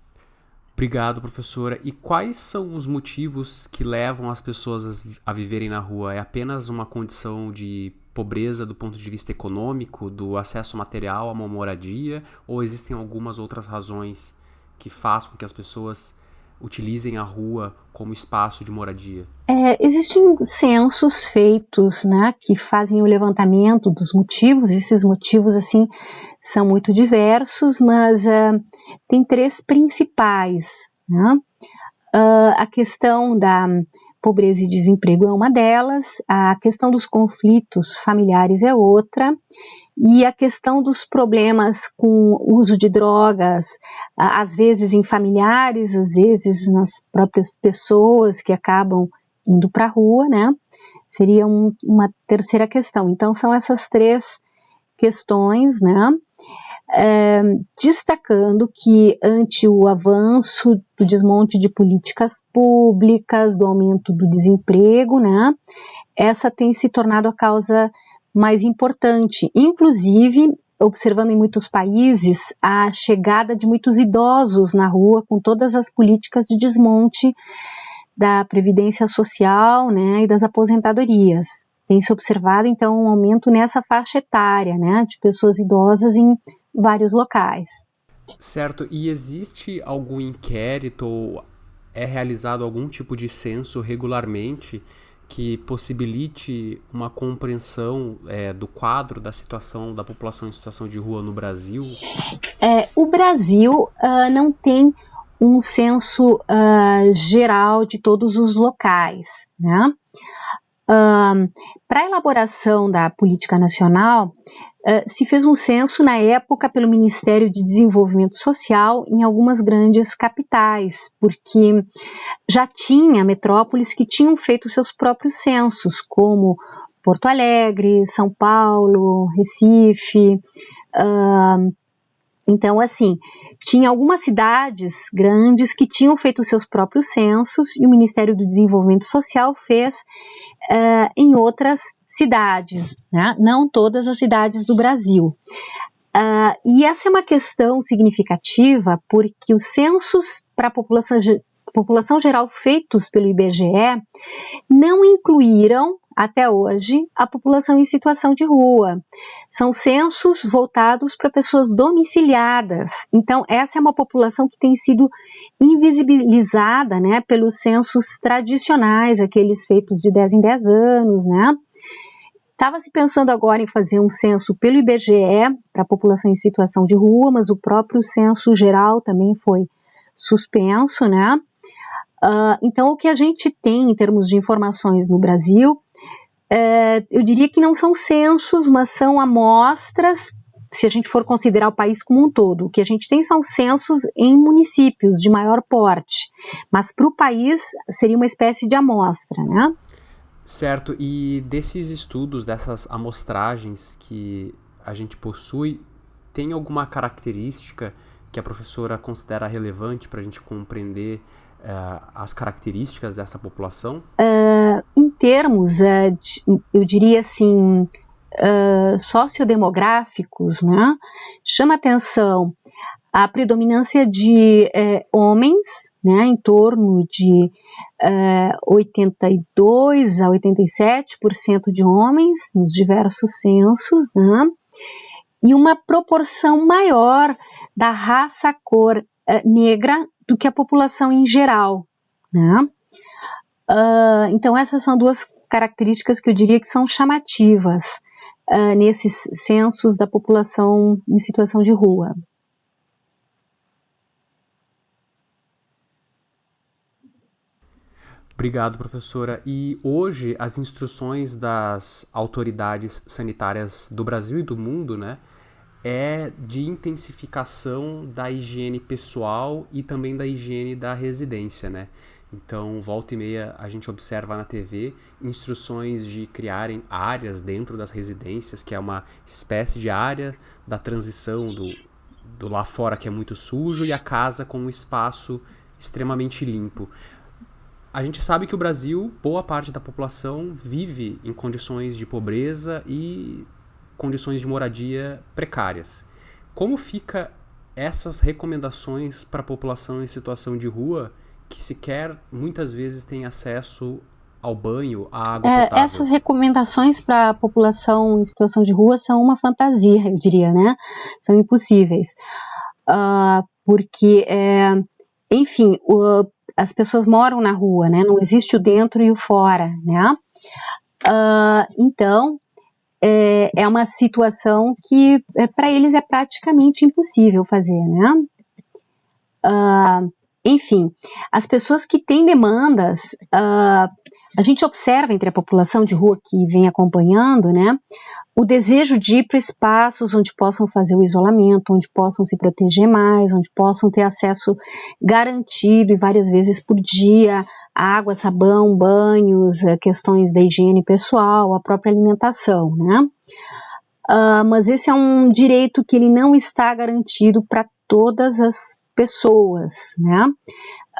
Obrigado, professora. E quais são os motivos que levam as pessoas a viverem na rua? É apenas uma condição de pobreza do ponto de vista econômico, do acesso material a uma moradia, ou existem algumas outras razões que faz com que as pessoas utilizem a rua como espaço de moradia? É, existem censos feitos, né, que fazem o levantamento dos motivos. Esses motivos, assim, são muito diversos, mas uh, tem três principais. Né? Uh, a questão da pobreza e desemprego é uma delas, a questão dos conflitos familiares é outra, e a questão dos problemas com o uso de drogas, às vezes em familiares, às vezes nas próprias pessoas que acabam indo para a rua, né? Seria um, uma terceira questão. Então, são essas três questões, né? É, destacando que, ante o avanço do desmonte de políticas públicas, do aumento do desemprego, né? Essa tem se tornado a causa mais importante. Inclusive, observando em muitos países a chegada de muitos idosos na rua com todas as políticas de desmonte da previdência social, né, e das aposentadorias. Tem se observado então um aumento nessa faixa etária, né, de pessoas idosas em vários locais. Certo. E existe algum inquérito ou é realizado algum tipo de censo regularmente que possibilite uma compreensão é, do quadro da situação da população em situação de rua no Brasil? É, o Brasil uh, não tem um censo uh, geral de todos os locais. Né? Uh, Para a elaboração da política nacional, Uh, se fez um censo na época pelo Ministério de Desenvolvimento Social em algumas grandes capitais, porque já tinha metrópoles que tinham feito seus próprios censos, como Porto Alegre, São Paulo, Recife. Uh, então, assim, tinha algumas cidades grandes que tinham feito seus próprios censos e o Ministério do Desenvolvimento Social fez uh, em outras cidades, né? não todas as cidades do Brasil. Uh, e essa é uma questão significativa porque os censos para a população, população geral feitos pelo IBGE não incluíram até hoje a população em situação de rua. São censos voltados para pessoas domiciliadas. Então, essa é uma população que tem sido invisibilizada né, pelos censos tradicionais, aqueles feitos de 10 em 10 anos, né? Estava se pensando agora em fazer um censo pelo IBGE para a população em situação de rua, mas o próprio censo geral também foi suspenso, né? Uh, então, o que a gente tem em termos de informações no Brasil, é, eu diria que não são censos, mas são amostras, se a gente for considerar o país como um todo. O que a gente tem são censos em municípios de maior porte, mas para o país seria uma espécie de amostra, né? Certo, e desses estudos, dessas amostragens que a gente possui, tem alguma característica que a professora considera relevante para a gente compreender uh, as características dessa população? Uh, em termos, uh, de, eu diria assim, sociodemográficos, né, chama atenção a predominância de homens, né, em torno de 82 a 87% de homens nos diversos censos, né, e uma proporção maior da raça cor negra do que a população em geral. Né? Uh, então, essas são duas características que eu diria que são chamativas uh, nesses censos da população em situação de rua. Obrigado, professora. E hoje as instruções das autoridades sanitárias do Brasil e do mundo, né, é de intensificação da higiene pessoal e também da higiene da residência, né? Então, volta e meia a gente observa na TV instruções de criarem áreas dentro das residências, que é uma espécie de área da transição do, do lá fora que é muito sujo e a casa com um espaço extremamente limpo. A gente sabe que o Brasil, boa parte da população vive em condições de pobreza e condições de moradia precárias. Como fica essas recomendações para a população em situação de rua que sequer muitas vezes tem acesso ao banho, à água é, potável? Essas recomendações para a população em situação de rua são uma fantasia, eu diria, né? São impossíveis. Uh, porque, é, enfim, o, as pessoas moram na rua, né? Não existe o dentro e o fora, né? Uh, então, é, é uma situação que é, para eles é praticamente impossível fazer, né? Uh, enfim, as pessoas que têm demandas, uh, a gente observa entre a população de rua que vem acompanhando, né, o desejo de ir para espaços onde possam fazer o isolamento, onde possam se proteger mais, onde possam ter acesso garantido e várias vezes por dia água, sabão, banhos, eh, questões da higiene pessoal, a própria alimentação, né? Uh, mas esse é um direito que ele não está garantido para todas as pessoas, né?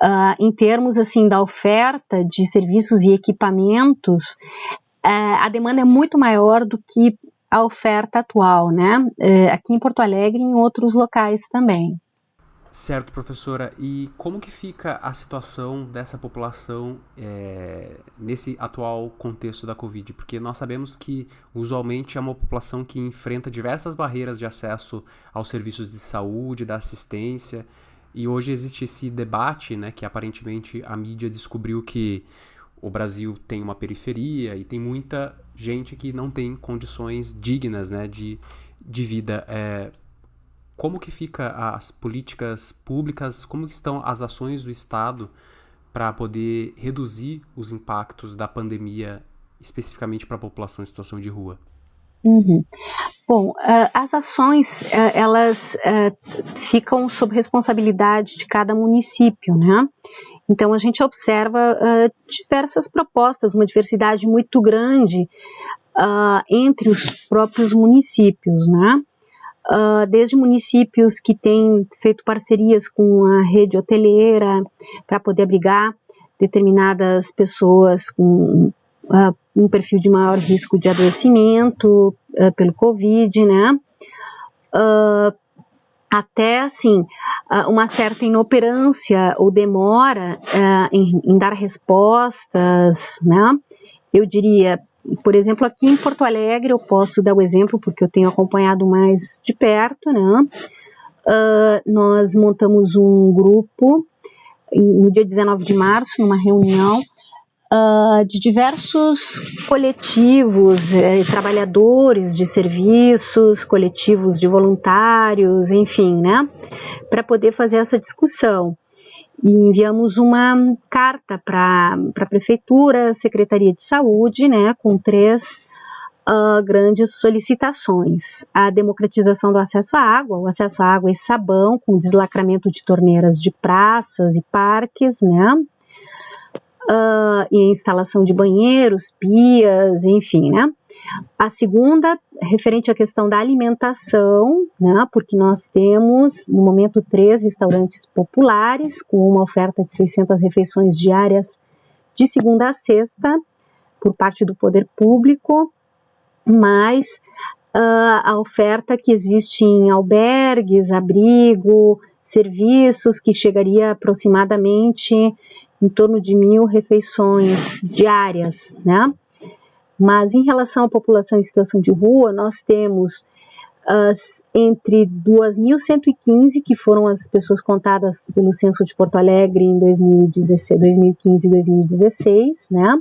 Uh, em termos assim da oferta de serviços e equipamentos, a demanda é muito maior do que a oferta atual, né? Uh, aqui em Porto Alegre e em outros locais também. Certo, professora. E como que fica a situação dessa população é, nesse atual contexto da Covid? Porque nós sabemos que usualmente é uma população que enfrenta diversas barreiras de acesso aos serviços de saúde, da assistência. E hoje existe esse debate, né, que aparentemente a mídia descobriu que o Brasil tem uma periferia e tem muita gente que não tem condições dignas, né, de, de vida. É, como que fica as políticas públicas, como estão as ações do Estado para poder reduzir os impactos da pandemia especificamente para a população em situação de rua? Uhum. Bom, uh, as ações uh, elas uh, ficam sob responsabilidade de cada município, né? Então a gente observa diversas propostas, uma diversidade muito grande entre os próprios municípios, né? desde municípios que têm feito parcerias com a rede hoteleira para poder abrigar determinadas pessoas com uh, um perfil de maior risco de adoecimento uh, pelo Covid, né? Uh, até assim uma certa inoperância ou demora em, em, dar respostas, né? Eu diria, por exemplo, aqui em Porto Alegre eu posso dar o exemplo porque eu tenho acompanhado mais de perto, né? nós montamos um grupo no dia 19 de março, numa reunião uh, de diversos coletivos, eh, trabalhadores de serviços, coletivos de voluntários, enfim, né, para poder fazer essa discussão. E enviamos uma carta para a Prefeitura, Secretaria de Saúde, né, com três uh, grandes solicitações: a democratização do acesso à água, o acesso à água e sabão, com deslacramento de torneiras de praças e parques, né? Uh, e instalação de banheiros, pias, enfim, né? A segunda, referente à questão da alimentação, né, porque nós temos, no momento, três restaurantes populares, com uma oferta de 600 refeições diárias de segunda a sexta, por parte do poder público, mais uh, a oferta que existe em albergues, abrigo, serviços, que chegaria aproximadamente em torno de mil refeições diárias, né? Mas em relação à população em situação de rua, nós temos uh, entre 2.115, que foram as pessoas contadas pelo Censo de Porto Alegre em 2016, 2015 e 2016, né?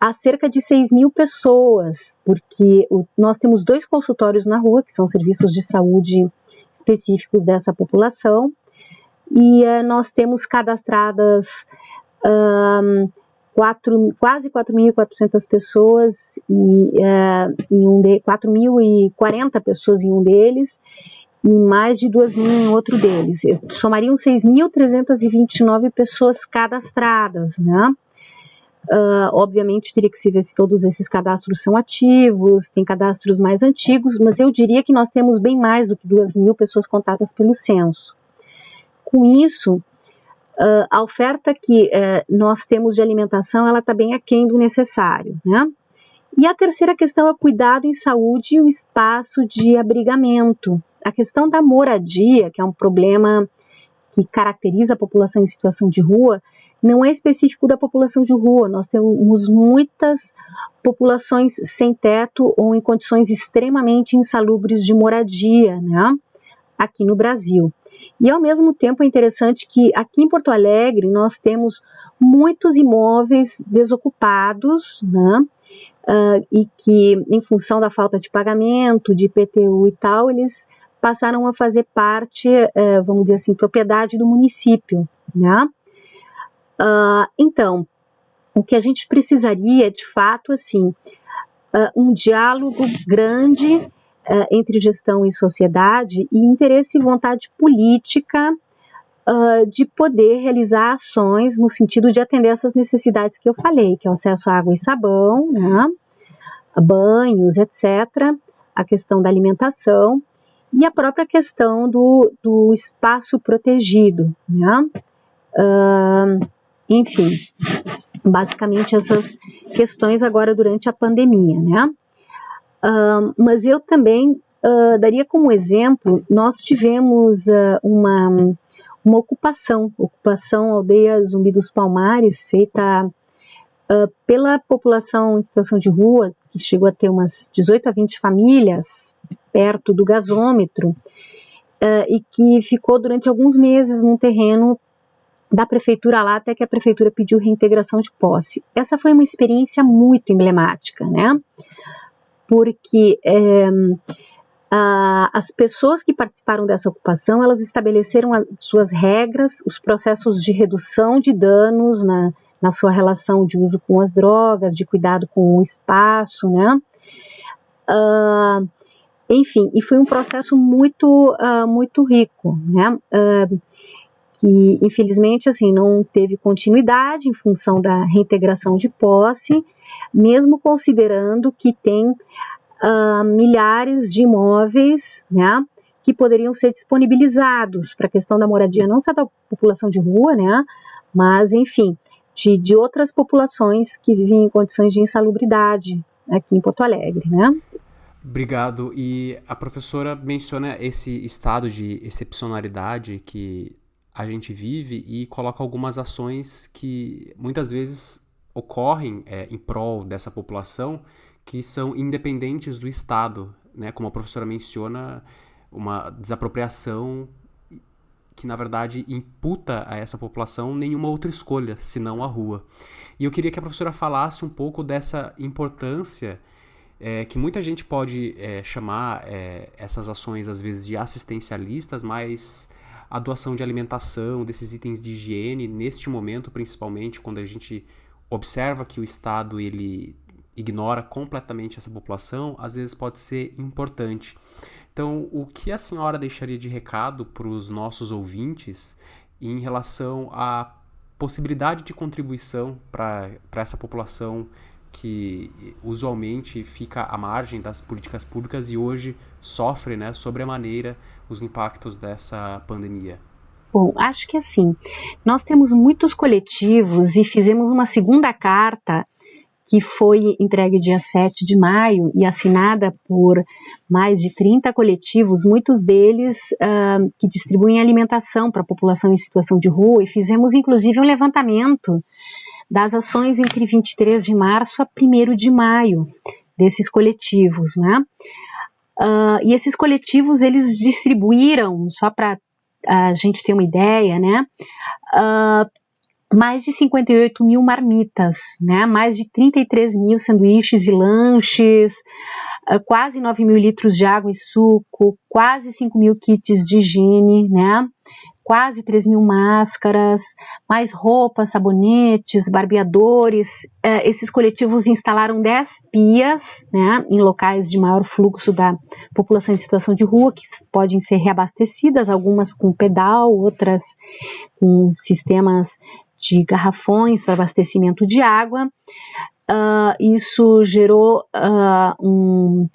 a cerca de 6 mil pessoas, porque o, nós temos dois consultórios na rua, que são serviços de saúde específicos dessa população, e uh, nós temos cadastradas um, quatro, quase 4.400 pessoas e, uh, em um de 4.040 pessoas em um deles e mais de 2.000 em outro deles. Somariam 6.329 pessoas cadastradas, né? Uh, obviamente teria que se ver se todos esses cadastros são ativos, tem cadastros mais antigos, mas eu diria que nós temos bem mais do que duas mil pessoas contadas pelo censo. Com isso, uh, a oferta que uh, nós temos de alimentação, ela está bem aquém do necessário, né? E a terceira questão é cuidado em saúde e o espaço de abrigamento. A questão da moradia, que é um problema que caracteriza a população em situação de rua, não é específico da população de rua. Nós temos muitas populações sem teto ou em condições extremamente insalubres de moradia, né? Aqui no Brasil. E ao mesmo tempo é interessante que aqui em Porto Alegre nós temos muitos imóveis desocupados, né? Uh, e que, em função da falta de pagamento, de IPTU e tal, eles passaram a fazer parte, uh, vamos dizer assim, propriedade do município, né? Uh, então, o que a gente precisaria, de fato, assim, uh, um diálogo grande uh, entre gestão e sociedade e interesse e vontade política de poder realizar ações no sentido de atender essas necessidades que eu falei, que é o acesso à água e sabão, né, banhos, etc., a questão da alimentação e a própria questão do, do espaço protegido, né? Uh, enfim, basicamente essas questões agora durante a pandemia, né? Uh, mas eu também uh, daria como exemplo, nós tivemos uh, uma, uma ocupação, ocupação aldeia Zumbi dos Palmares, feita pela população em situação de rua, que chegou a ter umas 18 a 20 famílias perto do gasômetro, e que ficou durante alguns meses num terreno da prefeitura lá até que a prefeitura pediu reintegração de posse. Essa foi uma experiência muito emblemática, né? Porque é, a, as pessoas que participaram dessa ocupação, elas estabeleceram as suas regras, os processos de redução de danos na, na sua relação de uso com as drogas, de cuidado com o espaço, né? Uh, enfim, e foi um processo muito, uh, muito rico, né? Uh, que infelizmente assim não teve continuidade em função da reintegração de posse, mesmo considerando que tem uh, milhares de imóveis, né, que poderiam ser disponibilizados para a questão da moradia não só da população de rua, né, mas enfim de, de outras populações que vivem em condições de insalubridade aqui em Porto Alegre, né. Obrigado. E a professora menciona esse estado de excepcionalidade que a gente vive e coloca algumas ações que muitas vezes ocorrem é, em prol dessa população que são independentes do Estado, né? Como a professora menciona, uma desapropriação que na verdade imputa a essa população nenhuma outra escolha senão a rua. E eu queria que a professora falasse um pouco dessa importância é, que muita gente pode é, chamar é, essas ações às vezes de assistencialistas, mas a doação de alimentação, desses itens de higiene, neste momento, principalmente, quando a gente observa que o Estado ele ignora completamente essa população, às vezes pode ser importante. Então, o que a senhora deixaria de recado para os nossos ouvintes em relação à possibilidade de contribuição para essa população que usualmente fica à margem das políticas públicas e hoje sofre né, sobremaneira os impactos dessa pandemia? Bom, acho que assim, nós temos muitos coletivos e fizemos uma segunda carta que foi entregue dia 7 de maio e assinada por mais de 30 coletivos, muitos deles uh, que distribuem alimentação para a população em situação de rua, e fizemos inclusive um levantamento das ações entre 23 de março a 1 de maio desses coletivos, né? Uh, e esses coletivos eles distribuíram, só para a gente ter uma ideia, né? Uh, mais de 58 mil marmitas, né? mais de 33 mil sanduíches e lanches, uh, quase 9 mil litros de água e suco, quase 5 mil kits de higiene, né? Quase 3 mil máscaras, mais roupas, sabonetes, barbeadores. É, esses coletivos instalaram 10 pias né, em locais de maior fluxo da população em situação de rua, que podem ser reabastecidas, algumas com pedal, outras com sistemas de garrafões para abastecimento de água. Uh, isso gerou uh, um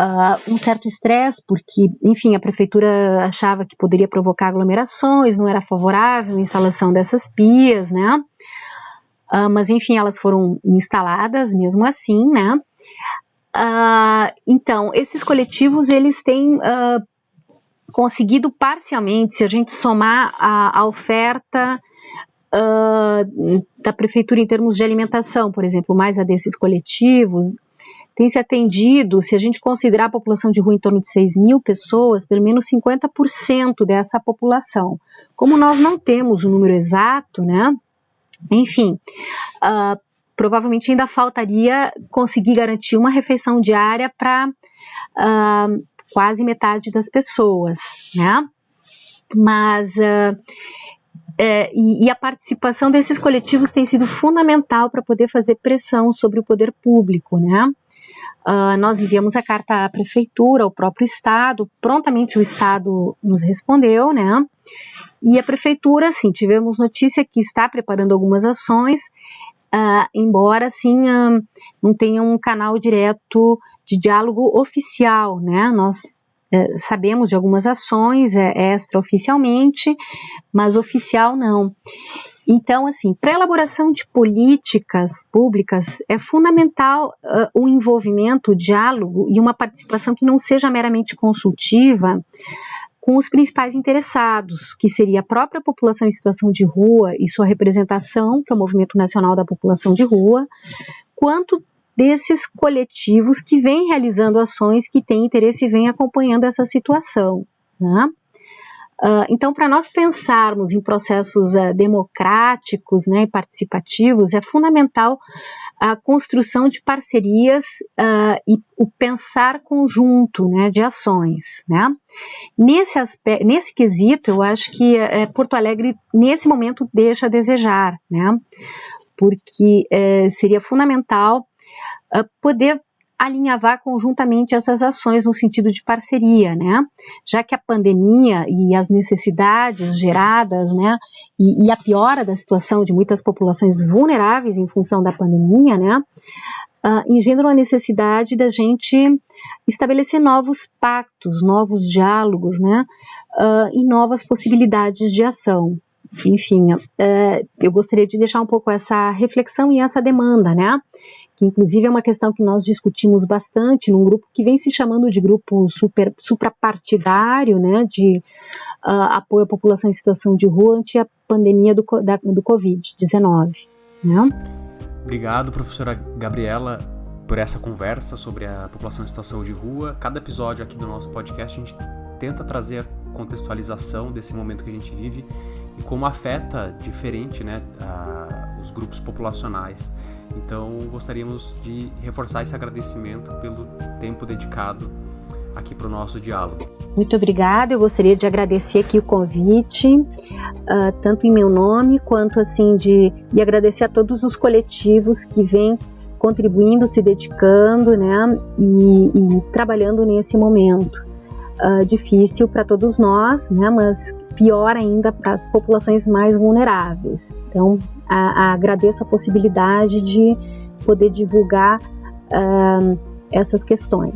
uh, um certo estresse, porque, enfim, a prefeitura achava que poderia provocar aglomerações, não era favorável a instalação dessas pias, né? Uh, mas, enfim, elas foram instaladas mesmo assim, né? Uh, então, esses coletivos, eles têm conseguido parcialmente, se a gente somar a, a oferta Uh, da prefeitura em termos de alimentação, por exemplo, mais a desses coletivos, tem se atendido, se a gente considerar a população de rua em torno de 6 mil pessoas, pelo menos 50% dessa população. Como nós não temos o número exato, né? Enfim, uh, provavelmente ainda faltaria conseguir garantir uma refeição diária para uh, ah, quase metade das pessoas, né? Mas uh, é, e, e, a participação desses coletivos tem sido fundamental para poder fazer pressão sobre o poder público, né? Uh, nós enviamos a carta à prefeitura, ao próprio estado, prontamente o estado nos respondeu, né? E a prefeitura, sim, tivemos notícia que está preparando algumas ações, uh, embora, assim, uh, não tenha um canal direto de diálogo oficial, né? Nós eh, sabemos de algumas ações é, extraoficialmente, mas oficial não. Então, assim, para elaboração de políticas públicas é fundamental uh, o envolvimento, o diálogo e uma participação que não seja meramente consultiva com os principais interessados, que seria a própria população em situação de rua e sua representação, que é o Movimento Nacional da População de Rua, quanto desses coletivos que vêm realizando ações que têm interesse e vêm acompanhando essa situação. Né? Uh, então, para nós pensarmos em processos uh, democráticos né, e participativos, é fundamental a construção de parcerias uh, e o pensar conjunto né, de ações. Né? Nesse, aspecto, nesse quesito, eu acho que eh, Porto Alegre, nesse momento, deixa a desejar, né? porque eh, seria fundamental poder alinhavar conjuntamente essas ações no sentido de parceria, né? Já que a pandemia e as necessidades geradas, né, e, e a piora da situação de muitas populações vulneráveis em função da pandemia, né, uh, engendram a necessidade da gente estabelecer novos pactos, novos diálogos, né, uh, e novas possibilidades de ação. Enfim, uh, eu gostaria de deixar um pouco essa reflexão e essa demanda, né? Que inclusive é uma questão que nós discutimos bastante num grupo que vem se chamando de grupo super, suprapartidário, né, de uh, apoio à população em situação de rua ante a pandemia do, da, do Covid-19. Né? Obrigado, professora Gabriela, por essa conversa sobre a população em situação de rua. Cada episódio aqui do nosso podcast a gente tenta trazer a contextualização desse momento que a gente vive e como afeta diferente né, a, os grupos populacionais. Então, gostaríamos de reforçar esse agradecimento pelo tempo dedicado aqui para o nosso diálogo. Muito obrigada. Eu gostaria de agradecer aqui o convite, uh, tanto em meu nome quanto assim de agradecer a todos os coletivos que vêm contribuindo, se dedicando, né, e, e trabalhando nesse momento uh, difícil para todos nós, né, mas pior ainda para as populações mais vulneráveis. Então, a, a agradeço a possibilidade de poder divulgar uh, essas questões.